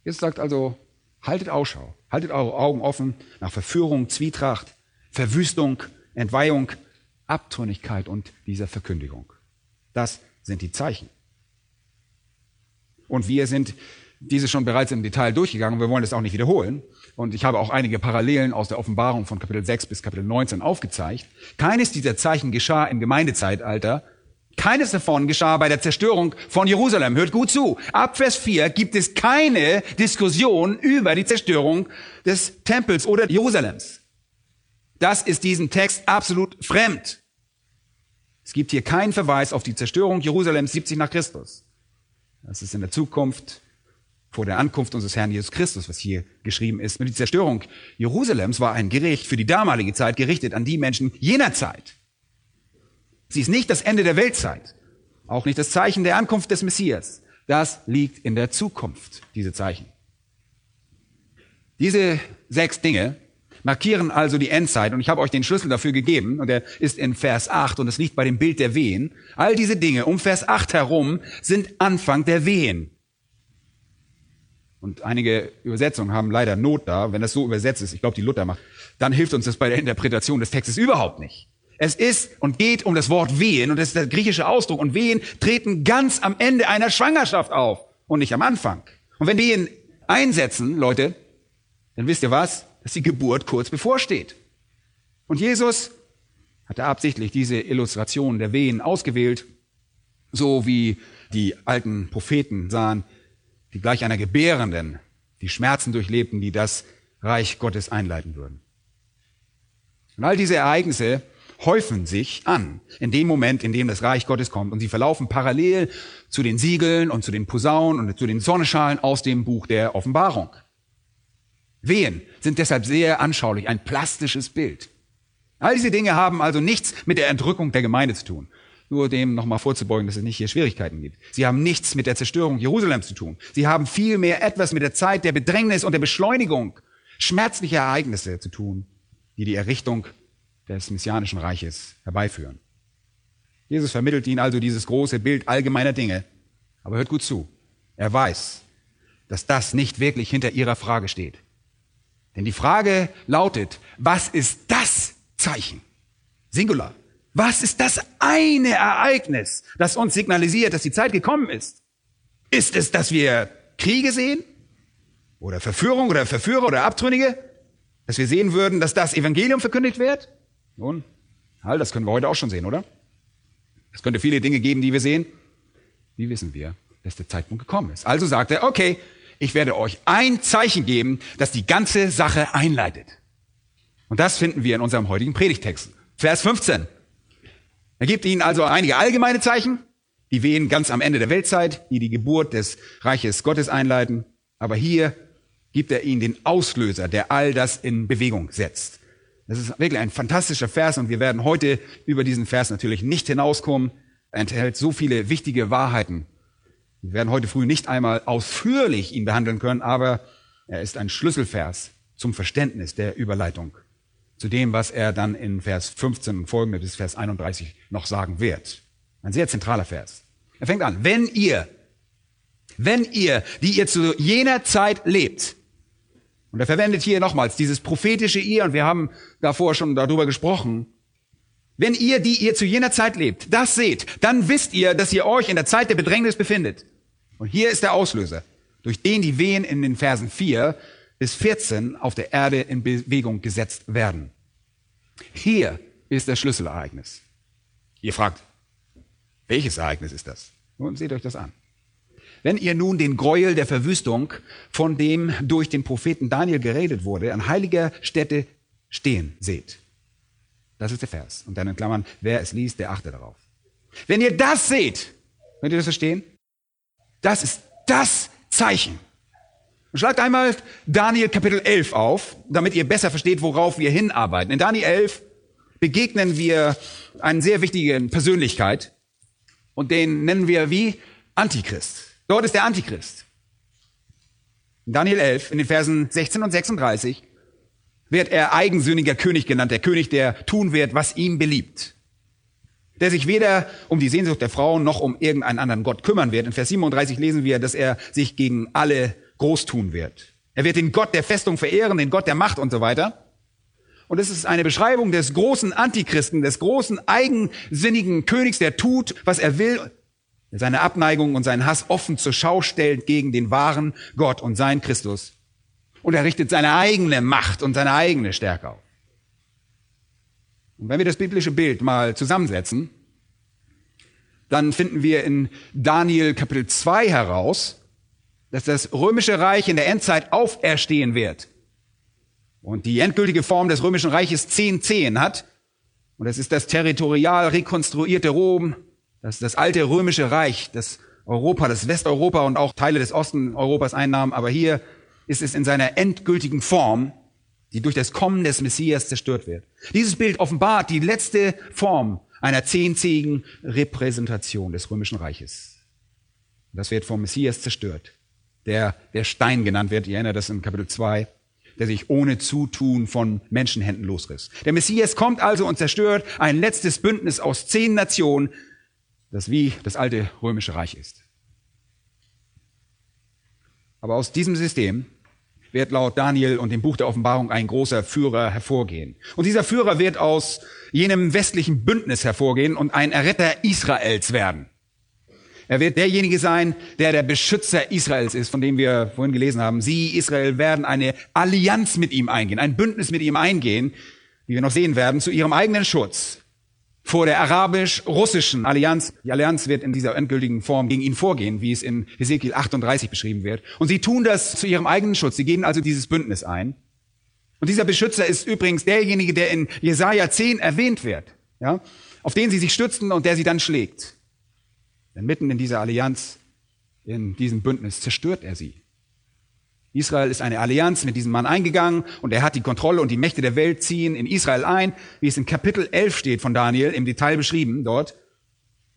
Jesus sagt also, haltet Ausschau, haltet eure Augen offen nach Verführung, Zwietracht, Verwüstung, Entweihung, Abtrünnigkeit und dieser Verkündigung. Das sind die Zeichen. Und wir sind diese schon bereits im Detail durchgegangen. Wir wollen das auch nicht wiederholen. Und ich habe auch einige Parallelen aus der Offenbarung von Kapitel 6 bis Kapitel 19 aufgezeigt. Keines dieser Zeichen geschah im Gemeindezeitalter. Keines davon geschah bei der Zerstörung von Jerusalem. Hört gut zu. Ab Vers 4 gibt es keine Diskussion über die Zerstörung des Tempels oder Jerusalems. Das ist diesem Text absolut fremd. Es gibt hier keinen Verweis auf die Zerstörung Jerusalems 70 nach Christus. Das ist in der Zukunft vor der Ankunft unseres Herrn Jesus Christus, was hier geschrieben ist. Und die Zerstörung Jerusalems war ein Gericht für die damalige Zeit gerichtet an die Menschen jener Zeit. Sie ist nicht das Ende der Weltzeit, auch nicht das Zeichen der Ankunft des Messias. Das liegt in der Zukunft, diese Zeichen. Diese sechs Dinge markieren also die Endzeit und ich habe euch den Schlüssel dafür gegeben und er ist in Vers 8 und es liegt bei dem Bild der Wehen. All diese Dinge um Vers 8 herum sind Anfang der Wehen. Und einige Übersetzungen haben leider Not da, wenn das so übersetzt ist. Ich glaube, die Luther macht. Dann hilft uns das bei der Interpretation des Textes überhaupt nicht. Es ist und geht um das Wort wehen und das ist der griechische Ausdruck und wehen treten ganz am Ende einer Schwangerschaft auf und nicht am Anfang. Und wenn Wehen einsetzen, Leute, dann wisst ihr was? Dass die Geburt kurz bevorsteht. Und Jesus hatte absichtlich diese Illustration der Wehen ausgewählt, so wie die alten Propheten sahen, die gleich einer Gebärenden die Schmerzen durchlebten, die das Reich Gottes einleiten würden. Und all diese Ereignisse häufen sich an in dem Moment, in dem das Reich Gottes kommt und sie verlaufen parallel zu den Siegeln und zu den Posaunen und zu den Sonnenschalen aus dem Buch der Offenbarung. Wehen sind deshalb sehr anschaulich, ein plastisches Bild. All diese Dinge haben also nichts mit der Entrückung der Gemeinde zu tun. Nur dem nochmal vorzubeugen, dass es nicht hier Schwierigkeiten gibt. Sie haben nichts mit der Zerstörung Jerusalems zu tun. Sie haben vielmehr etwas mit der Zeit der Bedrängnis und der Beschleunigung schmerzlicher Ereignisse zu tun, die die Errichtung des messianischen Reiches herbeiführen. Jesus vermittelt ihnen also dieses große Bild allgemeiner Dinge. Aber hört gut zu. Er weiß, dass das nicht wirklich hinter ihrer Frage steht. Denn die Frage lautet, was ist das Zeichen? Singular. Was ist das eine Ereignis, das uns signalisiert, dass die Zeit gekommen ist? Ist es, dass wir Kriege sehen? Oder Verführung oder Verführer oder Abtrünnige? Dass wir sehen würden, dass das Evangelium verkündigt wird? Nun, all das können wir heute auch schon sehen, oder? Es könnte viele Dinge geben, die wir sehen. Wie wissen wir, dass der Zeitpunkt gekommen ist? Also sagt er, okay, ich werde euch ein Zeichen geben, das die ganze Sache einleitet. Und das finden wir in unserem heutigen Predigtext. Vers 15. Er gibt ihnen also einige allgemeine Zeichen, die wehen ganz am Ende der Weltzeit, die die Geburt des Reiches Gottes einleiten. Aber hier gibt er ihnen den Auslöser, der all das in Bewegung setzt. Das ist wirklich ein fantastischer Vers und wir werden heute über diesen Vers natürlich nicht hinauskommen. Er enthält so viele wichtige Wahrheiten. Wir werden heute früh nicht einmal ausführlich ihn behandeln können, aber er ist ein Schlüsselvers zum Verständnis der Überleitung zu dem, was er dann in Vers 15 und folgende bis Vers 31 noch sagen wird. Ein sehr zentraler Vers. Er fängt an, wenn ihr, wenn ihr, die ihr zu jener Zeit lebt, und er verwendet hier nochmals dieses prophetische ihr, und wir haben davor schon darüber gesprochen, wenn ihr, die ihr zu jener Zeit lebt, das seht, dann wisst ihr, dass ihr euch in der Zeit der Bedrängnis befindet. Und hier ist der Auslöser, durch den die Wehen in den Versen 4 bis 14 auf der Erde in Bewegung gesetzt werden. Hier ist das Schlüsselereignis. Ihr fragt, welches Ereignis ist das? Nun seht euch das an. Wenn ihr nun den Gräuel der Verwüstung, von dem durch den Propheten Daniel geredet wurde, an heiliger Stätte stehen seht. Das ist der Vers. Und dann in Klammern, wer es liest, der achte darauf. Wenn ihr das seht, könnt ihr das verstehen? Das ist das Zeichen. Schlagt einmal Daniel Kapitel 11 auf, damit ihr besser versteht, worauf wir hinarbeiten. In Daniel 11 begegnen wir einen sehr wichtigen Persönlichkeit und den nennen wir wie Antichrist. Dort ist der Antichrist. In Daniel 11, in den Versen 16 und 36, wird er eigensünniger König genannt, der König, der tun wird, was ihm beliebt. Der sich weder um die Sehnsucht der Frauen noch um irgendeinen anderen Gott kümmern wird. In Vers 37 lesen wir, dass er sich gegen alle groß tun wird. Er wird den Gott der Festung verehren, den Gott der Macht und so weiter. Und es ist eine Beschreibung des großen Antichristen, des großen eigensinnigen Königs, der tut, was er will, seine Abneigung und seinen Hass offen zur Schau stellt gegen den wahren Gott und sein Christus. Und er richtet seine eigene Macht und seine eigene Stärke auf. Und wenn wir das biblische Bild mal zusammensetzen, dann finden wir in Daniel Kapitel 2 heraus, dass das römische Reich in der Endzeit auferstehen wird. Und die endgültige Form des römischen Reiches zehn Zehen hat. Und das ist das territorial rekonstruierte Rom, das das alte römische Reich, das Europa, das Westeuropa und auch Teile des Osten Europas einnahm. Aber hier ist es in seiner endgültigen Form, die durch das Kommen des Messias zerstört wird. Dieses Bild offenbart die letzte Form einer zehnzähigen Repräsentation des römischen Reiches. Das wird vom Messias zerstört der der Stein genannt wird. Ihr erinnert das im Kapitel 2, der sich ohne Zutun von Menschenhänden losriss. Der Messias kommt also und zerstört ein letztes Bündnis aus zehn Nationen, das wie das alte römische Reich ist. Aber aus diesem System wird laut Daniel und dem Buch der Offenbarung ein großer Führer hervorgehen. Und dieser Führer wird aus jenem westlichen Bündnis hervorgehen und ein Erretter Israels werden. Er wird derjenige sein, der der Beschützer Israels ist, von dem wir vorhin gelesen haben. Sie, Israel, werden eine Allianz mit ihm eingehen, ein Bündnis mit ihm eingehen, wie wir noch sehen werden, zu ihrem eigenen Schutz vor der arabisch-russischen Allianz. Die Allianz wird in dieser endgültigen Form gegen ihn vorgehen, wie es in Ezekiel 38 beschrieben wird. Und sie tun das zu ihrem eigenen Schutz. Sie gehen also dieses Bündnis ein. Und dieser Beschützer ist übrigens derjenige, der in Jesaja 10 erwähnt wird, ja, auf den sie sich stützen und der sie dann schlägt. Denn mitten in dieser Allianz, in diesem Bündnis, zerstört er sie. Israel ist eine Allianz mit diesem Mann eingegangen und er hat die Kontrolle und die Mächte der Welt ziehen in Israel ein, wie es in Kapitel 11 steht von Daniel, im Detail beschrieben dort.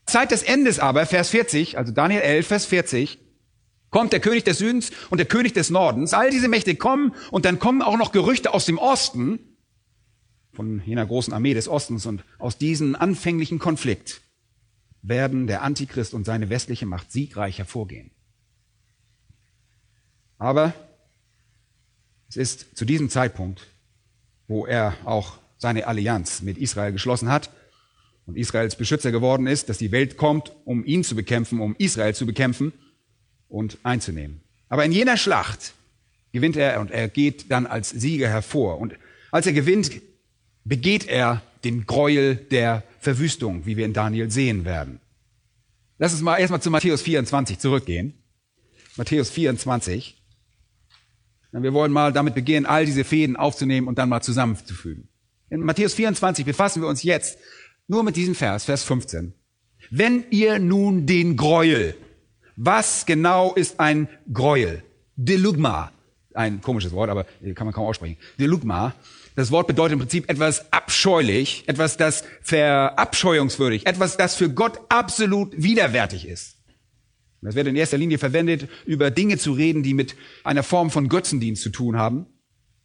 Zeit des Endes aber, Vers 40, also Daniel 11, Vers 40, kommt der König des Südens und der König des Nordens. All diese Mächte kommen und dann kommen auch noch Gerüchte aus dem Osten, von jener großen Armee des Ostens und aus diesem anfänglichen Konflikt werden der Antichrist und seine westliche Macht siegreich hervorgehen. Aber es ist zu diesem Zeitpunkt, wo er auch seine Allianz mit Israel geschlossen hat und Israels Beschützer geworden ist, dass die Welt kommt, um ihn zu bekämpfen, um Israel zu bekämpfen und einzunehmen. Aber in jener Schlacht gewinnt er und er geht dann als Sieger hervor. Und als er gewinnt, begeht er den Gräuel der Verwüstung, wie wir in Daniel sehen werden. Lass uns mal erstmal zu Matthäus 24 zurückgehen. Matthäus 24. Wir wollen mal damit beginnen, all diese Fäden aufzunehmen und dann mal zusammenzufügen. In Matthäus 24 befassen wir uns jetzt nur mit diesem Vers, Vers 15. Wenn ihr nun den Gräuel, was genau ist ein Gräuel? Delugma, ein komisches Wort, aber kann man kaum aussprechen. Delugma, das Wort bedeutet im Prinzip etwas abscheulich, etwas, das verabscheuungswürdig, etwas, das für Gott absolut widerwärtig ist. Das wird in erster Linie verwendet, über Dinge zu reden, die mit einer Form von Götzendienst zu tun haben.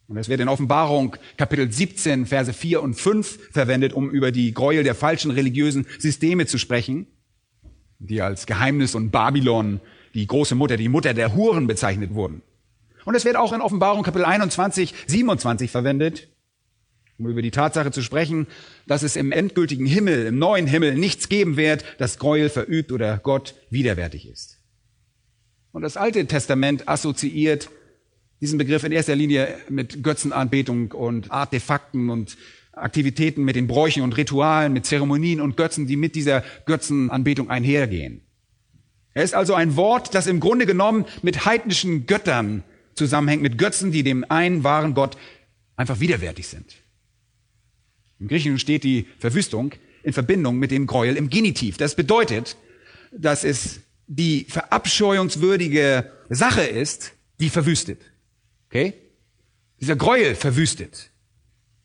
Und es wird in Offenbarung Kapitel 17, Verse 4 und 5 verwendet, um über die Gräuel der falschen religiösen Systeme zu sprechen, die als Geheimnis und Babylon, die große Mutter, die Mutter der Huren bezeichnet wurden. Und es wird auch in Offenbarung Kapitel 21, 27 verwendet, um über die Tatsache zu sprechen, dass es im endgültigen Himmel, im neuen Himmel nichts geben wird, das Gräuel verübt oder Gott widerwärtig ist. Und das Alte Testament assoziiert diesen Begriff in erster Linie mit Götzenanbetung und Artefakten und Aktivitäten mit den Bräuchen und Ritualen, mit Zeremonien und Götzen, die mit dieser Götzenanbetung einhergehen. Er ist also ein Wort, das im Grunde genommen mit heidnischen Göttern zusammenhängt, mit Götzen, die dem einen wahren Gott einfach widerwärtig sind. Im Griechischen steht die Verwüstung in Verbindung mit dem Gräuel im Genitiv. Das bedeutet, dass es die verabscheuungswürdige Sache ist, die verwüstet. Okay? Dieser Gräuel verwüstet.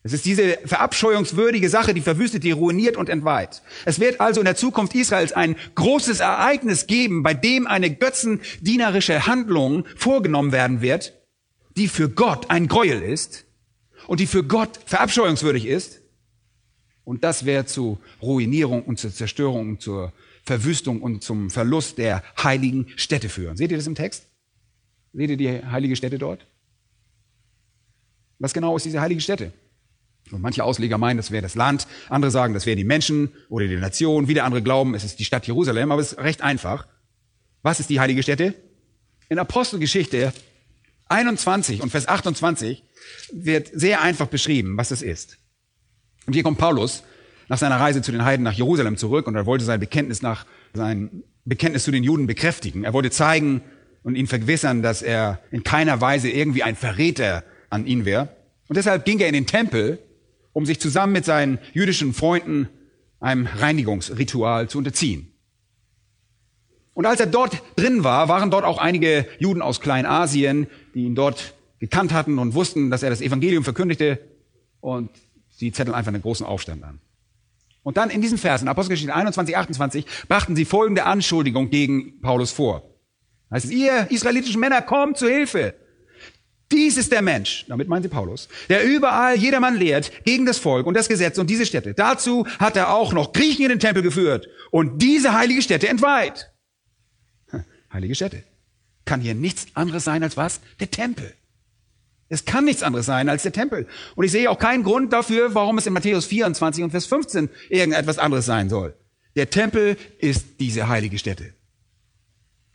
Es ist diese verabscheuungswürdige Sache, die verwüstet, die ruiniert und entweiht. Es wird also in der Zukunft Israels ein großes Ereignis geben, bei dem eine götzendienerische Handlung vorgenommen werden wird, die für Gott ein Gräuel ist und die für Gott verabscheuungswürdig ist und das wäre zu Ruinierung und zur Zerstörung und zur Verwüstung und zum Verlust der heiligen Städte führen. Seht ihr das im Text? Seht ihr die heilige Stätte dort? Was genau ist diese heilige Stätte? Und manche Ausleger meinen, das wäre das Land, andere sagen, das wären die Menschen oder die Nation, wieder andere glauben, es ist die Stadt Jerusalem, aber es ist recht einfach. Was ist die heilige Stätte? In Apostelgeschichte 21 und Vers 28 wird sehr einfach beschrieben, was das ist. Und hier kommt Paulus nach seiner Reise zu den Heiden nach Jerusalem zurück und er wollte sein Bekenntnis nach, sein Bekenntnis zu den Juden bekräftigen. Er wollte zeigen und ihn vergewissern, dass er in keiner Weise irgendwie ein Verräter an ihn wäre. Und deshalb ging er in den Tempel, um sich zusammen mit seinen jüdischen Freunden einem Reinigungsritual zu unterziehen. Und als er dort drin war, waren dort auch einige Juden aus Kleinasien, die ihn dort gekannt hatten und wussten, dass er das Evangelium verkündigte. Und Sie zetteln einfach einen großen Aufstand an. Und dann in diesen Versen, Apostelgeschichte 21, 28, brachten sie folgende Anschuldigung gegen Paulus vor. Heißt es, ihr israelitischen Männer, kommt zu Hilfe. Dies ist der Mensch, damit meinen sie Paulus, der überall jedermann lehrt gegen das Volk und das Gesetz und diese Städte. Dazu hat er auch noch Griechen in den Tempel geführt und diese heilige Stätte entweiht. Heilige Stätte. Kann hier nichts anderes sein als was? Der Tempel. Es kann nichts anderes sein als der Tempel. Und ich sehe auch keinen Grund dafür, warum es in Matthäus 24 und Vers 15 irgendetwas anderes sein soll. Der Tempel ist diese heilige Stätte.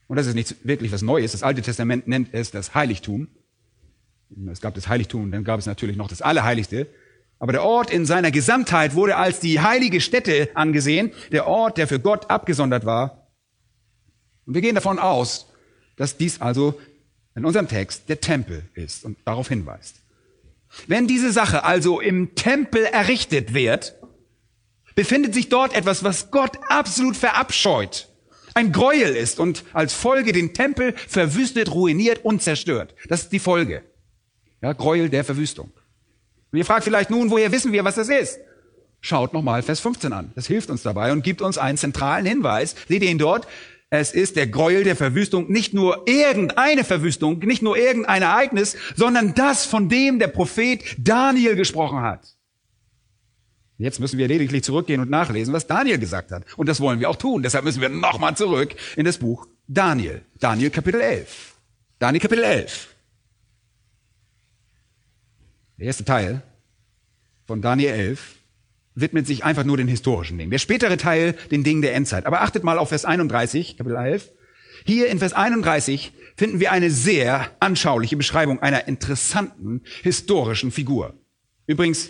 Und das ist nicht wirklich was Neues. Das Alte Testament nennt es das Heiligtum. Es gab das Heiligtum und dann gab es natürlich noch das Allerheiligste. Aber der Ort in seiner Gesamtheit wurde als die heilige Stätte angesehen, der Ort, der für Gott abgesondert war. Und wir gehen davon aus, dass dies also in unserem Text der Tempel ist und darauf hinweist. Wenn diese Sache also im Tempel errichtet wird, befindet sich dort etwas, was Gott absolut verabscheut, ein Gräuel ist und als Folge den Tempel verwüstet, ruiniert und zerstört. Das ist die Folge. Ja, Gräuel der Verwüstung. Und ihr fragt vielleicht nun, woher wissen wir, was das ist? Schaut nochmal Vers 15 an. Das hilft uns dabei und gibt uns einen zentralen Hinweis. Seht ihr ihn dort? Es ist der Gräuel der Verwüstung, nicht nur irgendeine Verwüstung, nicht nur irgendein Ereignis, sondern das, von dem der Prophet Daniel gesprochen hat. Jetzt müssen wir lediglich zurückgehen und nachlesen, was Daniel gesagt hat. Und das wollen wir auch tun. Deshalb müssen wir nochmal zurück in das Buch Daniel. Daniel Kapitel 11. Daniel Kapitel 11. Der erste Teil von Daniel 11 widmet sich einfach nur den historischen Dingen. Der spätere Teil den Dingen der Endzeit. Aber achtet mal auf Vers 31, Kapitel 11. Hier in Vers 31 finden wir eine sehr anschauliche Beschreibung einer interessanten historischen Figur. Übrigens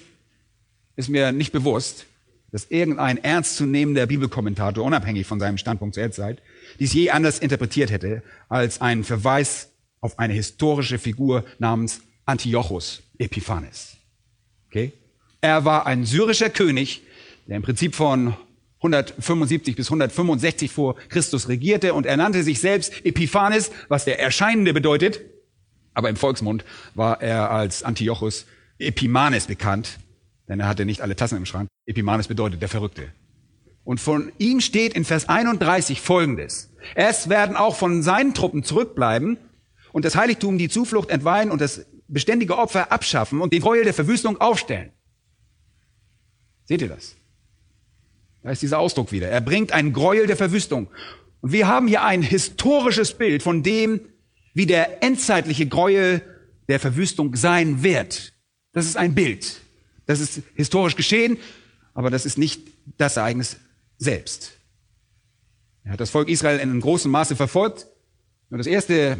ist mir nicht bewusst, dass irgendein ernstzunehmender Bibelkommentator, unabhängig von seinem Standpunkt zur Endzeit, dies je anders interpretiert hätte als einen Verweis auf eine historische Figur namens Antiochus Epiphanes. Okay? Er war ein syrischer König, der im Prinzip von 175 bis 165 vor Christus regierte und er nannte sich selbst Epiphanes, was der Erscheinende bedeutet. Aber im Volksmund war er als Antiochus Epimanes bekannt, denn er hatte nicht alle Tassen im Schrank. Epimanes bedeutet der Verrückte. Und von ihm steht in Vers 31 Folgendes. Es werden auch von seinen Truppen zurückbleiben und das Heiligtum die Zuflucht entweihen und das beständige Opfer abschaffen und den Gräuel der Verwüstung aufstellen. Seht ihr das? Da ist dieser Ausdruck wieder. Er bringt einen Gräuel der Verwüstung. Und wir haben hier ein historisches Bild von dem, wie der endzeitliche Gräuel der Verwüstung sein wird. Das ist ein Bild. Das ist historisch geschehen, aber das ist nicht das Ereignis selbst. Er hat das Volk Israel in einem großen Maße verfolgt. Und das erste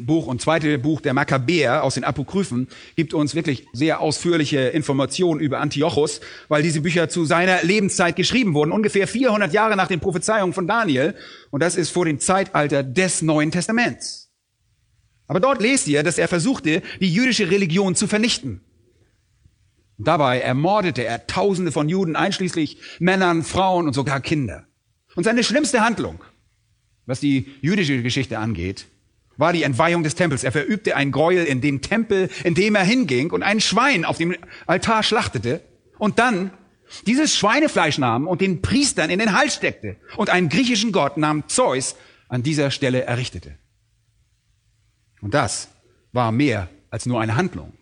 Buch und zweite Buch der Makkabäer aus den Apokryphen gibt uns wirklich sehr ausführliche Informationen über Antiochus, weil diese Bücher zu seiner Lebenszeit geschrieben wurden, ungefähr 400 Jahre nach den Prophezeiungen von Daniel. Und das ist vor dem Zeitalter des Neuen Testaments. Aber dort lest ihr, dass er versuchte, die jüdische Religion zu vernichten. Dabei ermordete er Tausende von Juden, einschließlich Männern, Frauen und sogar Kinder. Und seine schlimmste Handlung, was die jüdische Geschichte angeht, war die Entweihung des Tempels. Er verübte ein Gräuel in dem Tempel, in dem er hinging und ein Schwein auf dem Altar schlachtete und dann dieses Schweinefleisch nahm und den Priestern in den Hals steckte und einen griechischen Gott namens Zeus an dieser Stelle errichtete. Und das war mehr als nur eine Handlung.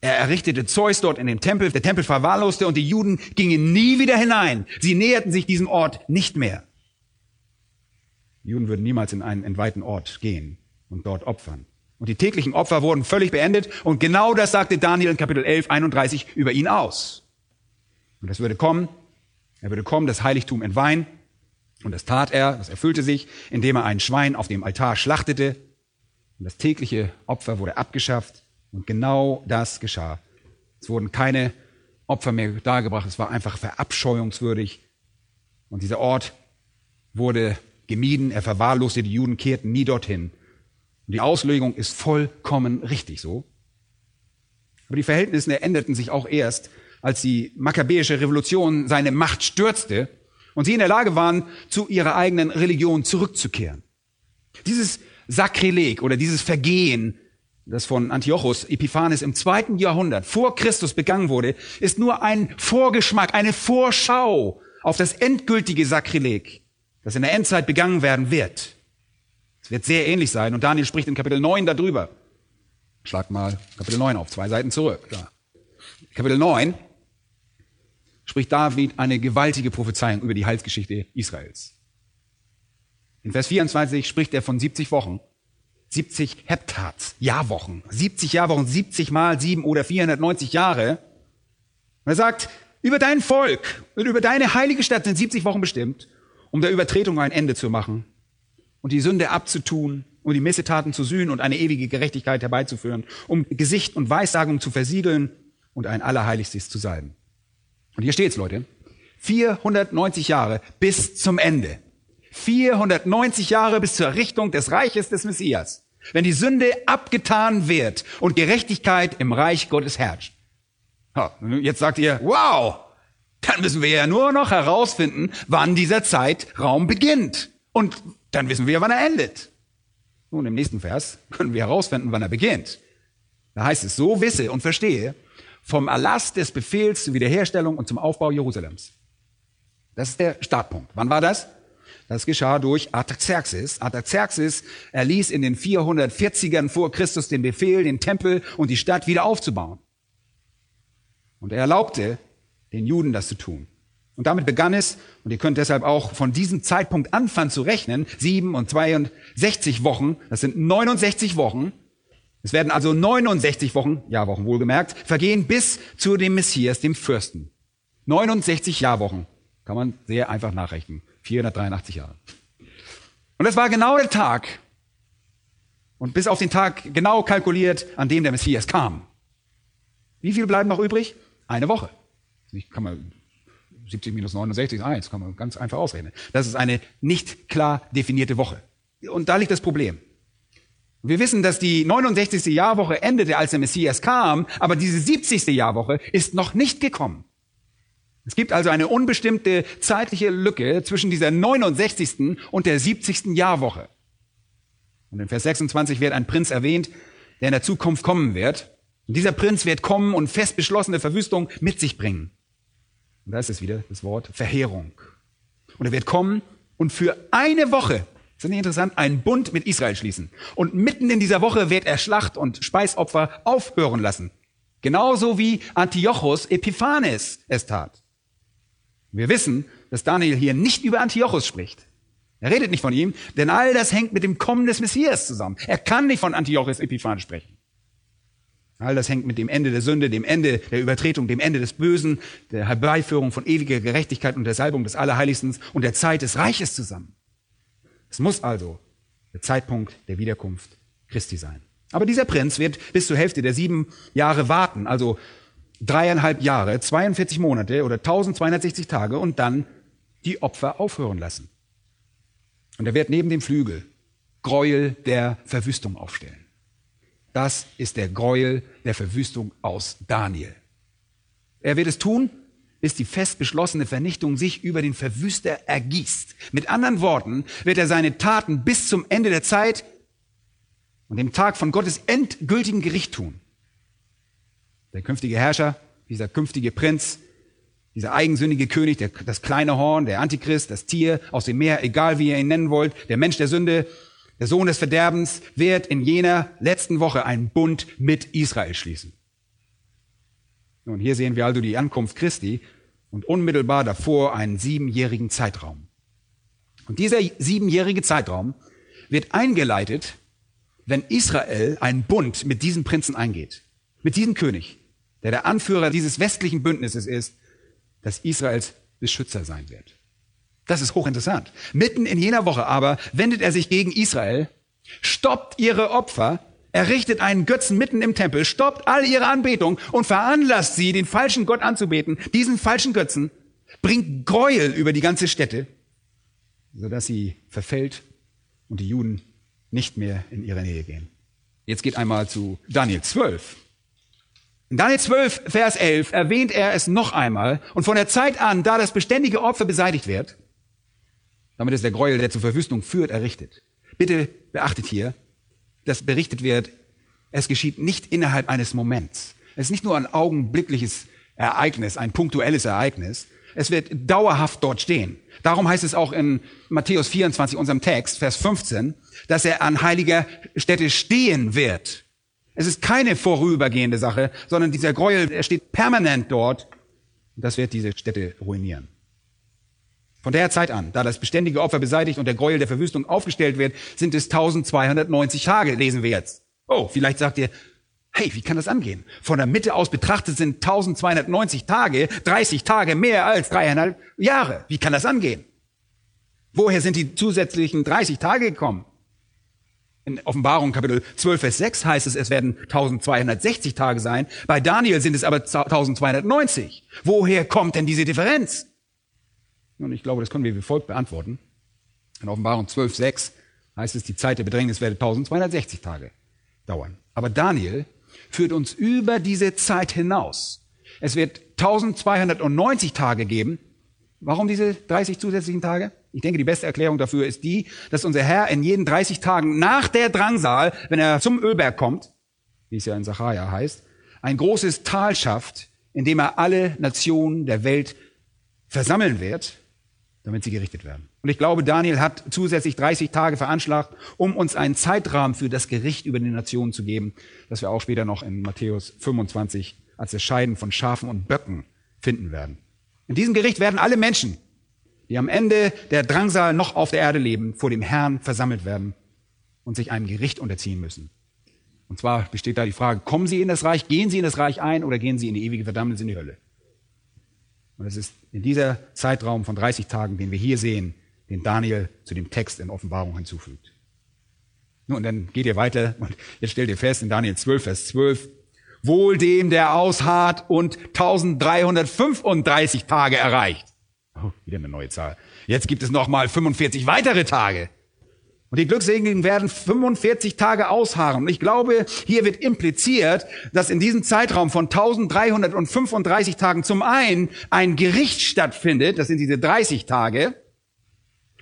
Er errichtete Zeus dort in dem Tempel, der Tempel verwahrloste und die Juden gingen nie wieder hinein. Sie näherten sich diesem Ort nicht mehr. Die Juden würden niemals in einen entweihten Ort gehen und dort opfern. Und die täglichen Opfer wurden völlig beendet und genau das sagte Daniel in Kapitel 11, 31 über ihn aus. Und das würde kommen, er würde kommen, das Heiligtum entweihen und das tat er, das erfüllte sich, indem er ein Schwein auf dem Altar schlachtete und das tägliche Opfer wurde abgeschafft und genau das geschah. Es wurden keine Opfer mehr dargebracht, es war einfach verabscheuungswürdig und dieser Ort wurde gemieden, er verwahrloste, die Juden kehrten nie dorthin. Und die Auslegung ist vollkommen richtig so. Aber die Verhältnisse änderten sich auch erst, als die makkabäische Revolution seine Macht stürzte und sie in der Lage waren, zu ihrer eigenen Religion zurückzukehren. Dieses Sakrileg oder dieses Vergehen, das von Antiochus Epiphanes im zweiten Jahrhundert vor Christus begangen wurde, ist nur ein Vorgeschmack, eine Vorschau auf das endgültige Sakrileg, das in der Endzeit begangen werden wird. Wird sehr ähnlich sein. Und Daniel spricht in Kapitel 9 darüber. Schlag mal Kapitel 9 auf, zwei Seiten zurück. Da. Kapitel 9 spricht David eine gewaltige Prophezeiung über die Heilsgeschichte Israels. In Vers 24 spricht er von 70 Wochen, 70 Heptats, Jahrwochen. 70 Jahrwochen, 70 mal 7 oder 490 Jahre. Und er sagt, über dein Volk und über deine heilige Stadt sind 70 Wochen bestimmt, um der Übertretung ein Ende zu machen und die Sünde abzutun um die Missetaten zu sühnen und eine ewige Gerechtigkeit herbeizuführen, um Gesicht und Weissagung zu versiegeln und ein Allerheiligstes zu salben. Und hier steht's, Leute. 490 Jahre bis zum Ende. 490 Jahre bis zur Errichtung des Reiches des Messias. Wenn die Sünde abgetan wird und Gerechtigkeit im Reich Gottes herrscht. Jetzt sagt ihr, wow, dann müssen wir ja nur noch herausfinden, wann dieser Zeitraum beginnt. Und dann wissen wir, wann er endet. Nun, im nächsten Vers können wir herausfinden, wann er beginnt. Da heißt es, so wisse und verstehe vom Erlass des Befehls zur Wiederherstellung und zum Aufbau Jerusalems. Das ist der Startpunkt. Wann war das? Das geschah durch Artaxerxes. Artaxerxes erließ in den 440ern vor Christus den Befehl, den Tempel und die Stadt wieder aufzubauen. Und er erlaubte den Juden das zu tun. Und damit begann es, und ihr könnt deshalb auch von diesem Zeitpunkt anfangen zu rechnen, sieben und 62 Wochen, das sind 69 Wochen, es werden also 69 Wochen, Jahrwochen wohlgemerkt, vergehen bis zu dem Messias, dem Fürsten. 69 Jahrwochen. Kann man sehr einfach nachrechnen. 483 Jahre. Und das war genau der Tag, und bis auf den Tag genau kalkuliert, an dem der Messias kam. Wie viel bleiben noch übrig? Eine Woche. Ich kann man 70 minus 69 ist 1, kann man ganz einfach ausrechnen. Das ist eine nicht klar definierte Woche. Und da liegt das Problem. Wir wissen, dass die 69. Jahrwoche endete, als der Messias kam, aber diese 70. Jahrwoche ist noch nicht gekommen. Es gibt also eine unbestimmte zeitliche Lücke zwischen dieser 69. und der 70. Jahrwoche. Und in Vers 26 wird ein Prinz erwähnt, der in der Zukunft kommen wird. Und dieser Prinz wird kommen und fest beschlossene Verwüstung mit sich bringen. Und da ist es wieder das Wort Verheerung. Und er wird kommen und für eine Woche, das ist nicht interessant, einen Bund mit Israel schließen. Und mitten in dieser Woche wird er Schlacht und Speisopfer aufhören lassen. Genauso wie Antiochus Epiphanes es tat. Wir wissen, dass Daniel hier nicht über Antiochus spricht. Er redet nicht von ihm, denn all das hängt mit dem Kommen des Messias zusammen. Er kann nicht von Antiochus Epiphanes sprechen. All das hängt mit dem Ende der Sünde, dem Ende der Übertretung, dem Ende des Bösen, der Herbeiführung von ewiger Gerechtigkeit und der Salbung des Allerheiligsten und der Zeit des Reiches zusammen. Es muss also der Zeitpunkt der Wiederkunft Christi sein. Aber dieser Prinz wird bis zur Hälfte der sieben Jahre warten, also dreieinhalb Jahre, 42 Monate oder 1260 Tage und dann die Opfer aufhören lassen. Und er wird neben dem Flügel Gräuel der Verwüstung aufstellen. Das ist der Gräuel der Verwüstung aus Daniel. Er wird es tun, bis die fest beschlossene Vernichtung sich über den Verwüster ergießt. Mit anderen Worten wird er seine Taten bis zum Ende der Zeit und dem Tag von Gottes endgültigen Gericht tun. Der künftige Herrscher, dieser künftige Prinz, dieser eigensinnige König, der, das kleine Horn, der Antichrist, das Tier aus dem Meer, egal wie ihr ihn nennen wollt, der Mensch der Sünde, der Sohn des Verderbens, wird in jener letzten Woche einen Bund mit Israel schließen. Nun, hier sehen wir also die Ankunft Christi und unmittelbar davor einen siebenjährigen Zeitraum. Und dieser siebenjährige Zeitraum wird eingeleitet, wenn Israel einen Bund mit diesem Prinzen eingeht, mit diesem König, der der Anführer dieses westlichen Bündnisses ist, das Israels Beschützer sein wird. Das ist hochinteressant. Mitten in jener Woche aber wendet er sich gegen Israel, stoppt ihre Opfer, errichtet einen Götzen mitten im Tempel, stoppt all ihre Anbetung und veranlasst sie, den falschen Gott anzubeten, diesen falschen Götzen, bringt Gräuel über die ganze Stätte, sodass sie verfällt und die Juden nicht mehr in ihre Nähe gehen. Jetzt geht einmal zu Daniel 12. In Daniel 12, Vers 11 erwähnt er es noch einmal und von der Zeit an, da das beständige Opfer beseitigt wird, damit ist der Gräuel, der zur Verwüstung führt, errichtet. Bitte beachtet hier, dass berichtet wird, es geschieht nicht innerhalb eines Moments. Es ist nicht nur ein augenblickliches Ereignis, ein punktuelles Ereignis. Es wird dauerhaft dort stehen. Darum heißt es auch in Matthäus 24, unserem Text, Vers 15, dass er an heiliger Stätte stehen wird. Es ist keine vorübergehende Sache, sondern dieser Gräuel, er steht permanent dort. Und das wird diese Stätte ruinieren. Von der Zeit an, da das beständige Opfer beseitigt und der Gräuel der Verwüstung aufgestellt wird, sind es 1290 Tage, lesen wir jetzt. Oh, vielleicht sagt ihr, hey, wie kann das angehen? Von der Mitte aus betrachtet sind 1290 Tage, 30 Tage mehr als dreieinhalb Jahre. Wie kann das angehen? Woher sind die zusätzlichen 30 Tage gekommen? In Offenbarung Kapitel 12, Vers 6 heißt es, es werden 1260 Tage sein. Bei Daniel sind es aber 1290. Woher kommt denn diese Differenz? Und ich glaube, das können wir wie folgt beantworten. In Offenbarung 12, 6 heißt es, die Zeit der Bedrängnis werde 1260 Tage dauern. Aber Daniel führt uns über diese Zeit hinaus. Es wird 1290 Tage geben. Warum diese 30 zusätzlichen Tage? Ich denke, die beste Erklärung dafür ist die, dass unser Herr in jeden 30 Tagen nach der Drangsal, wenn er zum Ölberg kommt, wie es ja in Sacharja heißt, ein großes Tal schafft, in dem er alle Nationen der Welt versammeln wird, damit sie gerichtet werden. Und ich glaube, Daniel hat zusätzlich 30 Tage veranschlagt, um uns einen Zeitrahmen für das Gericht über die Nationen zu geben, das wir auch später noch in Matthäus 25 als das Scheiden von Schafen und Böcken finden werden. In diesem Gericht werden alle Menschen, die am Ende der Drangsal noch auf der Erde leben, vor dem Herrn versammelt werden und sich einem Gericht unterziehen müssen. Und zwar besteht da die Frage, kommen sie in das Reich, gehen sie in das Reich ein oder gehen sie in die ewige Verdammnis in die Hölle? Und es ist in dieser Zeitraum von 30 Tagen, den wir hier sehen, den Daniel zu dem Text in Offenbarung hinzufügt. Nun, dann geht ihr weiter und jetzt stellt ihr fest in Daniel 12, Vers 12, wohl dem, der ausharrt und 1335 Tage erreicht. Oh, wieder eine neue Zahl. Jetzt gibt es nochmal 45 weitere Tage. Und die Glückseligen werden 45 Tage ausharren. Und ich glaube, hier wird impliziert, dass in diesem Zeitraum von 1335 Tagen zum einen ein Gericht stattfindet, das sind diese 30 Tage,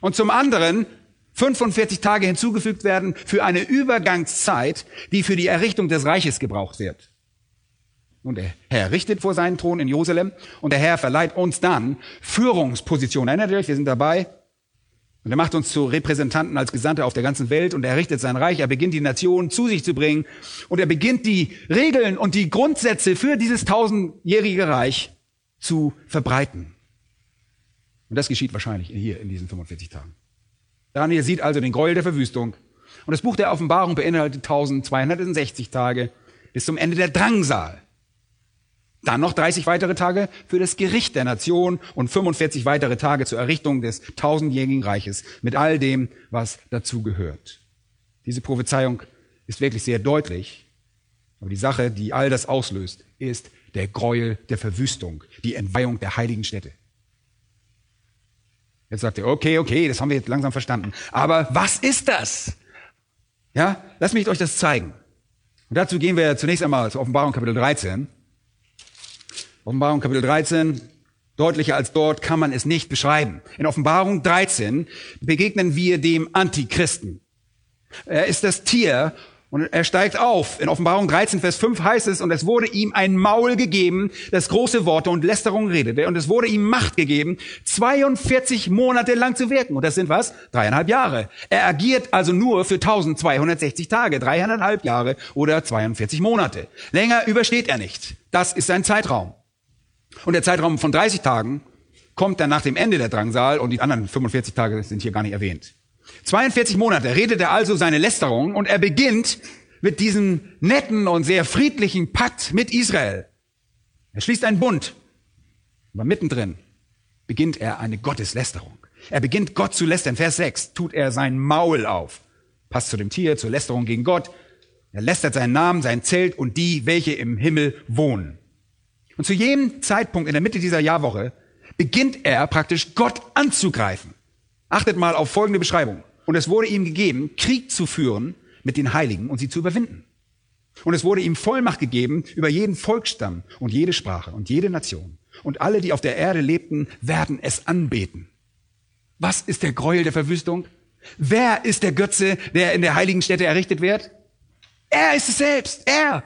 und zum anderen 45 Tage hinzugefügt werden für eine Übergangszeit, die für die Errichtung des Reiches gebraucht wird. Und der Herr richtet vor seinen Thron in Jerusalem und der Herr verleiht uns dann Führungspositionen. Erinnert ihr euch, wir sind dabei. Und er macht uns zu Repräsentanten als Gesandte auf der ganzen Welt und er richtet sein Reich. Er beginnt die Nationen zu sich zu bringen und er beginnt die Regeln und die Grundsätze für dieses tausendjährige Reich zu verbreiten. Und das geschieht wahrscheinlich hier in diesen 45 Tagen. Daniel sieht also den Gräuel der Verwüstung. Und das Buch der Offenbarung beinhaltet 1260 Tage bis zum Ende der Drangsal. Dann noch 30 weitere Tage für das Gericht der Nation und 45 weitere Tage zur Errichtung des tausendjährigen Reiches mit all dem, was dazu gehört. Diese Prophezeiung ist wirklich sehr deutlich. Aber die Sache, die all das auslöst, ist der Gräuel der Verwüstung, die Entweihung der heiligen Städte. Jetzt sagt ihr, okay, okay, das haben wir jetzt langsam verstanden. Aber was ist das? Ja, lasst mich euch das zeigen. Und dazu gehen wir zunächst einmal zur Offenbarung Kapitel 13. Offenbarung Kapitel 13, deutlicher als dort kann man es nicht beschreiben. In Offenbarung 13 begegnen wir dem Antichristen. Er ist das Tier und er steigt auf. In Offenbarung 13, Vers 5 heißt es, und es wurde ihm ein Maul gegeben, das große Worte und Lästerung redete. Und es wurde ihm Macht gegeben, 42 Monate lang zu wirken. Und das sind was? Dreieinhalb Jahre. Er agiert also nur für 1260 Tage, dreieinhalb Jahre oder 42 Monate. Länger übersteht er nicht. Das ist sein Zeitraum. Und der Zeitraum von 30 Tagen kommt dann nach dem Ende der Drangsal und die anderen 45 Tage sind hier gar nicht erwähnt. 42 Monate redet er also seine Lästerung und er beginnt mit diesem netten und sehr friedlichen Pakt mit Israel. Er schließt einen Bund. Aber mittendrin beginnt er eine Gotteslästerung. Er beginnt Gott zu lästern. Vers 6 tut er sein Maul auf. Passt zu dem Tier, zur Lästerung gegen Gott. Er lästert seinen Namen, sein Zelt und die, welche im Himmel wohnen. Und zu jedem Zeitpunkt in der Mitte dieser Jahrwoche beginnt er praktisch Gott anzugreifen. Achtet mal auf folgende Beschreibung. Und es wurde ihm gegeben, Krieg zu führen mit den Heiligen und sie zu überwinden. Und es wurde ihm Vollmacht gegeben über jeden Volksstamm und jede Sprache und jede Nation. Und alle, die auf der Erde lebten, werden es anbeten. Was ist der Gräuel der Verwüstung? Wer ist der Götze, der in der heiligen Stätte errichtet wird? Er ist es selbst. Er.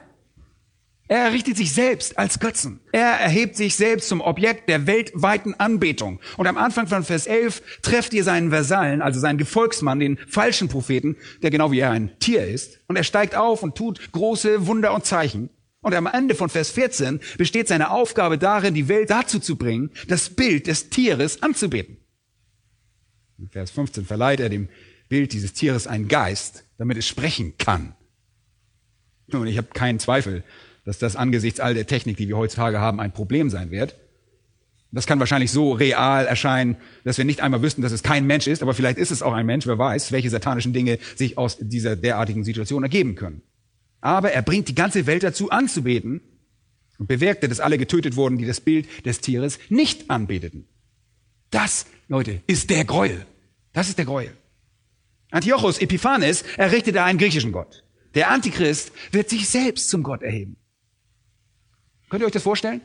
Er errichtet sich selbst als Götzen. Er erhebt sich selbst zum Objekt der weltweiten Anbetung. Und am Anfang von Vers 11 trefft ihr seinen Vasallen, also seinen Gefolgsmann, den falschen Propheten, der genau wie er ein Tier ist. Und er steigt auf und tut große Wunder und Zeichen. Und am Ende von Vers 14 besteht seine Aufgabe darin, die Welt dazu zu bringen, das Bild des Tieres anzubeten. In Vers 15 verleiht er dem Bild dieses Tieres einen Geist, damit es sprechen kann. Nun, ich habe keinen Zweifel, dass das angesichts all der Technik, die wir heutzutage haben, ein Problem sein wird. Das kann wahrscheinlich so real erscheinen, dass wir nicht einmal wüssten, dass es kein Mensch ist, aber vielleicht ist es auch ein Mensch, wer weiß, welche satanischen Dinge sich aus dieser derartigen Situation ergeben können. Aber er bringt die ganze Welt dazu anzubeten und bewirkte, dass alle getötet wurden, die das Bild des Tieres nicht anbeteten. Das, Leute, ist der Gräuel. Das ist der Gräuel. Antiochus Epiphanes errichtete einen griechischen Gott. Der Antichrist wird sich selbst zum Gott erheben. Könnt ihr euch das vorstellen?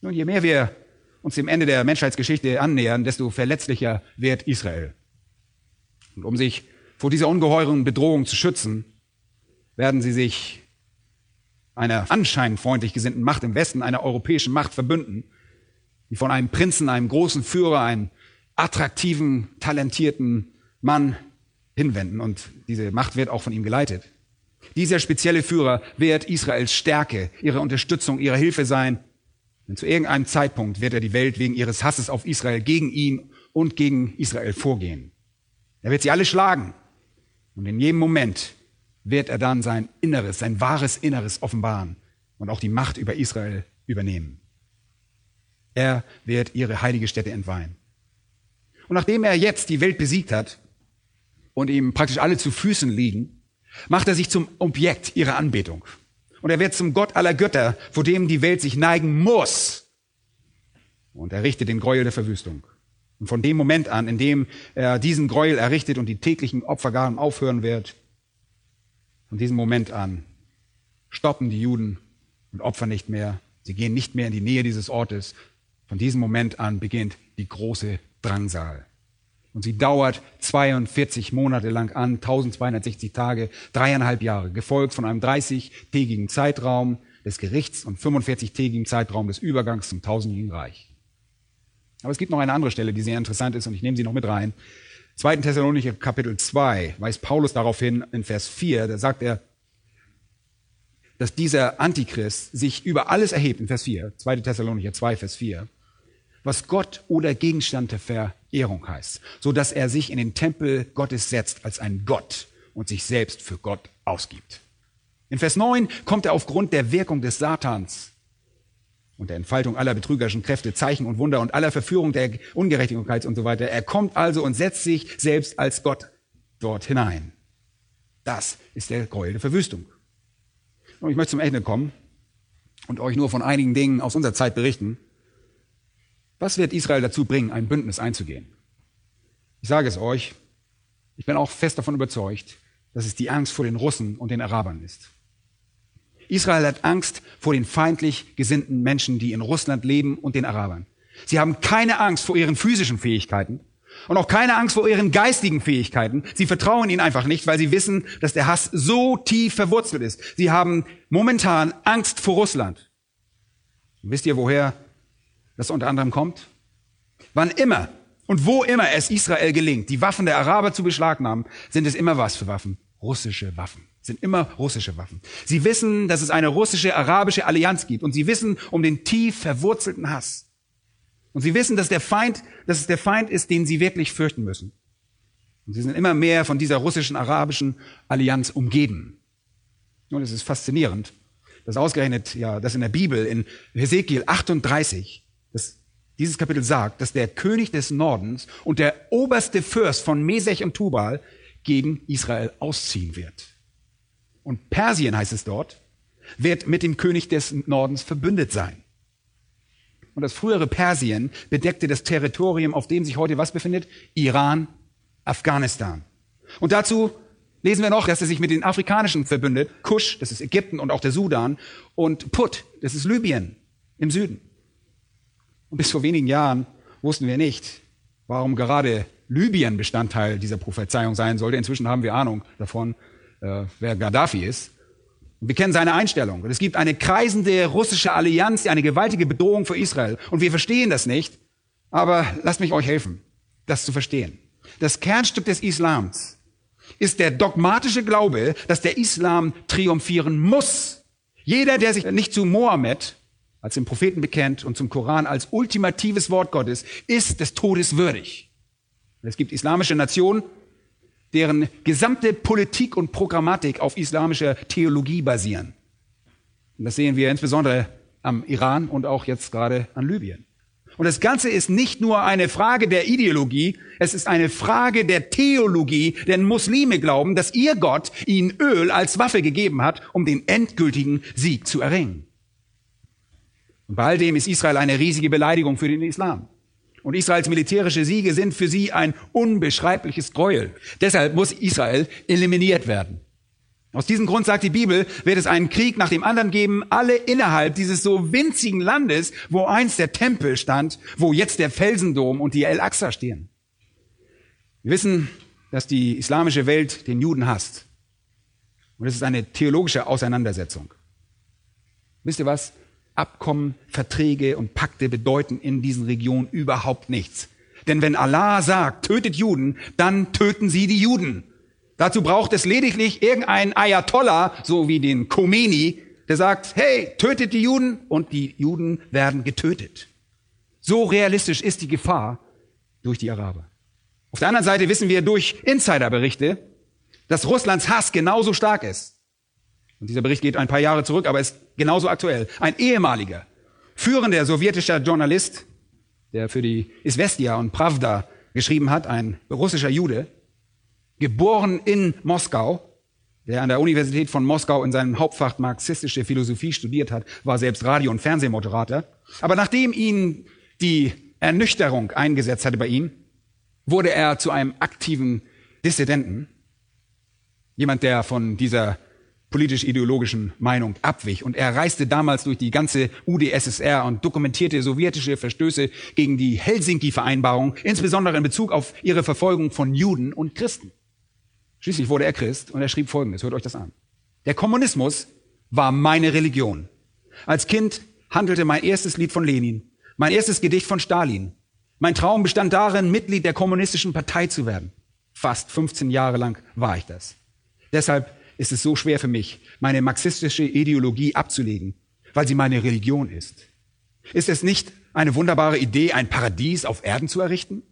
Nun, je mehr wir uns dem Ende der Menschheitsgeschichte annähern, desto verletzlicher wird Israel. Und um sich vor dieser ungeheuren Bedrohung zu schützen, werden sie sich einer anscheinend freundlich gesinnten Macht im Westen, einer europäischen Macht verbünden, die von einem Prinzen, einem großen Führer, einem attraktiven, talentierten Mann hinwenden. Und diese Macht wird auch von ihm geleitet. Dieser spezielle Führer wird Israels Stärke, ihre Unterstützung, ihre Hilfe sein. Denn zu irgendeinem Zeitpunkt wird er die Welt wegen ihres Hasses auf Israel gegen ihn und gegen Israel vorgehen. Er wird sie alle schlagen. Und in jedem Moment wird er dann sein Inneres, sein wahres Inneres offenbaren und auch die Macht über Israel übernehmen. Er wird ihre heilige Stätte entweihen. Und nachdem er jetzt die Welt besiegt hat und ihm praktisch alle zu Füßen liegen, macht er sich zum Objekt ihrer Anbetung. Und er wird zum Gott aller Götter, vor dem die Welt sich neigen muss. Und er richtet den Gräuel der Verwüstung. Und von dem Moment an, in dem er diesen Gräuel errichtet und die täglichen Opfergaben aufhören wird, von diesem Moment an stoppen die Juden und opfern nicht mehr. Sie gehen nicht mehr in die Nähe dieses Ortes. Von diesem Moment an beginnt die große Drangsal. Und sie dauert 42 Monate lang an, 1260 Tage, dreieinhalb Jahre, gefolgt von einem 30-tägigen Zeitraum des Gerichts und 45-tägigen Zeitraum des Übergangs zum tausendjährigen Reich. Aber es gibt noch eine andere Stelle, die sehr interessant ist und ich nehme sie noch mit rein. 2. Thessalonicher Kapitel 2 weist Paulus darauf hin in Vers 4, da sagt er, dass dieser Antichrist sich über alles erhebt, in Vers 4, 2. Thessalonicher 2, Vers 4, was Gott oder Gegenstand der Verehrung heißt, so dass er sich in den Tempel Gottes setzt als ein Gott und sich selbst für Gott ausgibt. In Vers 9 kommt er aufgrund der Wirkung des Satans und der Entfaltung aller betrügerischen Kräfte, Zeichen und Wunder und aller Verführung der Ungerechtigkeit und so weiter. Er kommt also und setzt sich selbst als Gott dort hinein. Das ist der Gräuel der Verwüstung. Und ich möchte zum Ende kommen und euch nur von einigen Dingen aus unserer Zeit berichten. Was wird Israel dazu bringen, ein Bündnis einzugehen? Ich sage es euch, ich bin auch fest davon überzeugt, dass es die Angst vor den Russen und den Arabern ist. Israel hat Angst vor den feindlich gesinnten Menschen, die in Russland leben und den Arabern. Sie haben keine Angst vor ihren physischen Fähigkeiten und auch keine Angst vor ihren geistigen Fähigkeiten. Sie vertrauen ihnen einfach nicht, weil sie wissen, dass der Hass so tief verwurzelt ist. Sie haben momentan Angst vor Russland. Und wisst ihr, woher das unter anderem kommt? Wann immer und wo immer es Israel gelingt, die Waffen der Araber zu beschlagnahmen, sind es immer was für Waffen? Russische Waffen sind immer russische Waffen. Sie wissen, dass es eine russische, arabische Allianz gibt und sie wissen um den tief verwurzelten Hass. Und sie wissen, dass der Feind, dass es der Feind ist, den sie wirklich fürchten müssen. Und sie sind immer mehr von dieser russischen, arabischen Allianz umgeben. Und es ist faszinierend, dass ausgerechnet, ja, dass in der Bibel, in Hesekiel 38, dass dieses Kapitel sagt, dass der König des Nordens und der oberste Fürst von Mesech und Tubal gegen Israel ausziehen wird. Und Persien heißt es dort, wird mit dem König des Nordens verbündet sein. Und das frühere Persien bedeckte das Territorium, auf dem sich heute was befindet? Iran, Afghanistan. Und dazu lesen wir noch, dass er sich mit den Afrikanischen verbündet. Kusch, das ist Ägypten und auch der Sudan. Und Put, das ist Libyen im Süden. Und bis vor wenigen Jahren wussten wir nicht, warum gerade Libyen Bestandteil dieser Prophezeiung sein sollte. Inzwischen haben wir Ahnung davon, äh, wer Gaddafi ist. Und wir kennen seine Einstellung. Und es gibt eine kreisende russische Allianz, eine gewaltige Bedrohung für Israel. Und wir verstehen das nicht. Aber lasst mich euch helfen, das zu verstehen. Das Kernstück des Islams ist der dogmatische Glaube, dass der Islam triumphieren muss. Jeder, der sich nicht zu Mohammed als dem Propheten bekennt und zum Koran als ultimatives Wort Gottes, ist des Todes würdig. Es gibt islamische Nationen, deren gesamte Politik und Programmatik auf islamischer Theologie basieren. Und das sehen wir insbesondere am Iran und auch jetzt gerade an Libyen. Und das Ganze ist nicht nur eine Frage der Ideologie, es ist eine Frage der Theologie, denn Muslime glauben, dass ihr Gott ihnen Öl als Waffe gegeben hat, um den endgültigen Sieg zu erringen. Und bei all dem ist Israel eine riesige Beleidigung für den Islam. Und Israels militärische Siege sind für sie ein unbeschreibliches Gräuel. Deshalb muss Israel eliminiert werden. Aus diesem Grund sagt die Bibel, wird es einen Krieg nach dem anderen geben, alle innerhalb dieses so winzigen Landes, wo einst der Tempel stand, wo jetzt der Felsendom und die El-Aqsa stehen. Wir wissen, dass die islamische Welt den Juden hasst. Und es ist eine theologische Auseinandersetzung. Wisst ihr was? Abkommen, Verträge und Pakte bedeuten in diesen Regionen überhaupt nichts. Denn wenn Allah sagt, tötet Juden, dann töten sie die Juden. Dazu braucht es lediglich irgendeinen Ayatollah, so wie den Khomeini, der sagt, hey, tötet die Juden und die Juden werden getötet. So realistisch ist die Gefahr durch die Araber. Auf der anderen Seite wissen wir durch Insiderberichte, dass Russlands Hass genauso stark ist. Und dieser Bericht geht ein paar Jahre zurück, aber ist genauso aktuell. Ein ehemaliger, führender sowjetischer Journalist, der für die Isvestia und Pravda geschrieben hat, ein russischer Jude, geboren in Moskau, der an der Universität von Moskau in seinem Hauptfach marxistische Philosophie studiert hat, war selbst Radio- und Fernsehmoderator. Aber nachdem ihn die Ernüchterung eingesetzt hatte bei ihm, wurde er zu einem aktiven Dissidenten. Jemand, der von dieser politisch-ideologischen Meinung abwich. Und er reiste damals durch die ganze UdSSR und dokumentierte sowjetische Verstöße gegen die Helsinki-Vereinbarung, insbesondere in Bezug auf ihre Verfolgung von Juden und Christen. Schließlich wurde er Christ und er schrieb Folgendes, hört euch das an. Der Kommunismus war meine Religion. Als Kind handelte mein erstes Lied von Lenin, mein erstes Gedicht von Stalin. Mein Traum bestand darin, Mitglied der kommunistischen Partei zu werden. Fast 15 Jahre lang war ich das. Deshalb ist es so schwer für mich, meine marxistische Ideologie abzulegen, weil sie meine Religion ist. Ist es nicht eine wunderbare Idee, ein Paradies auf Erden zu errichten?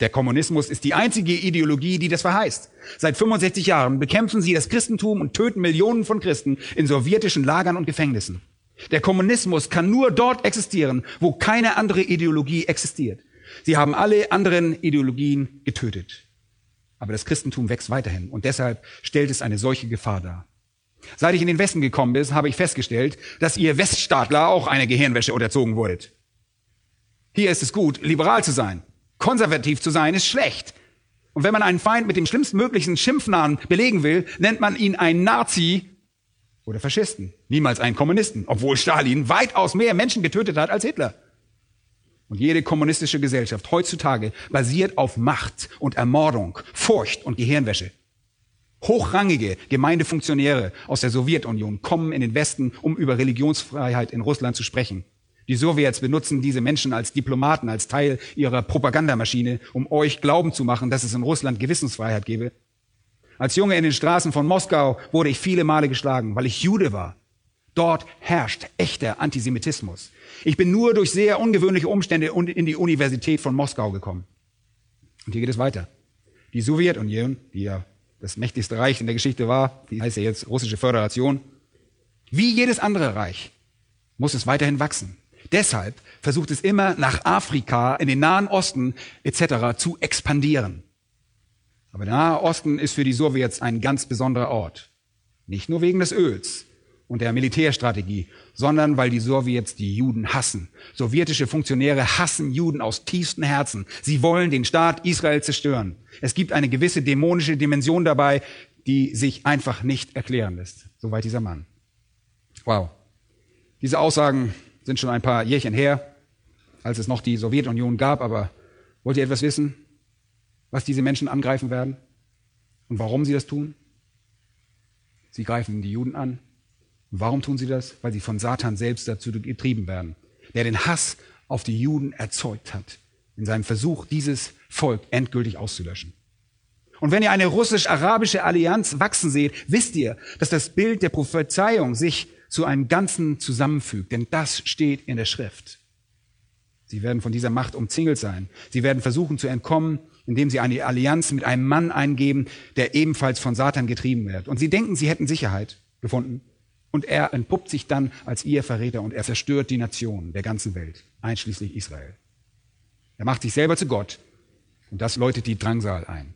Der Kommunismus ist die einzige Ideologie, die das verheißt. Seit 65 Jahren bekämpfen sie das Christentum und töten Millionen von Christen in sowjetischen Lagern und Gefängnissen. Der Kommunismus kann nur dort existieren, wo keine andere Ideologie existiert. Sie haben alle anderen Ideologien getötet. Aber das Christentum wächst weiterhin und deshalb stellt es eine solche Gefahr dar. Seit ich in den Westen gekommen bin, habe ich festgestellt, dass ihr Weststaatler auch eine Gehirnwäsche unterzogen wurdet. Hier ist es gut, liberal zu sein. Konservativ zu sein ist schlecht. Und wenn man einen Feind mit dem schlimmstmöglichen Schimpfnamen belegen will, nennt man ihn einen Nazi oder Faschisten. Niemals einen Kommunisten, obwohl Stalin weitaus mehr Menschen getötet hat als Hitler. Und jede kommunistische Gesellschaft heutzutage basiert auf Macht und Ermordung, Furcht und Gehirnwäsche. Hochrangige Gemeindefunktionäre aus der Sowjetunion kommen in den Westen, um über Religionsfreiheit in Russland zu sprechen. Die Sowjets benutzen diese Menschen als Diplomaten, als Teil ihrer Propagandamaschine, um euch glauben zu machen, dass es in Russland Gewissensfreiheit gebe. Als Junge in den Straßen von Moskau wurde ich viele Male geschlagen, weil ich Jude war. Dort herrscht echter Antisemitismus. Ich bin nur durch sehr ungewöhnliche Umstände in die Universität von Moskau gekommen. Und hier geht es weiter. Die Sowjetunion, die ja das mächtigste Reich in der Geschichte war, die heißt ja jetzt Russische Föderation, wie jedes andere Reich muss es weiterhin wachsen. Deshalb versucht es immer nach Afrika, in den Nahen Osten etc. zu expandieren. Aber der Nahe Osten ist für die Sowjets ein ganz besonderer Ort. Nicht nur wegen des Öls und der Militärstrategie, sondern weil die Sowjets die Juden hassen. Sowjetische Funktionäre hassen Juden aus tiefstem Herzen. Sie wollen den Staat Israel zerstören. Es gibt eine gewisse dämonische Dimension dabei, die sich einfach nicht erklären lässt. Soweit dieser Mann. Wow. Diese Aussagen sind schon ein paar Jährchen her, als es noch die Sowjetunion gab, aber wollt ihr etwas wissen, was diese Menschen angreifen werden und warum sie das tun? Sie greifen die Juden an. Warum tun sie das? Weil sie von Satan selbst dazu getrieben werden, der den Hass auf die Juden erzeugt hat, in seinem Versuch, dieses Volk endgültig auszulöschen. Und wenn ihr eine russisch-arabische Allianz wachsen seht, wisst ihr, dass das Bild der Prophezeiung sich zu einem Ganzen zusammenfügt. Denn das steht in der Schrift. Sie werden von dieser Macht umzingelt sein. Sie werden versuchen zu entkommen, indem sie eine Allianz mit einem Mann eingeben, der ebenfalls von Satan getrieben wird. Und sie denken, sie hätten Sicherheit gefunden. Und er entpuppt sich dann als ihr Verräter und er zerstört die Nationen der ganzen Welt, einschließlich Israel. Er macht sich selber zu Gott und das läutet die Drangsal ein.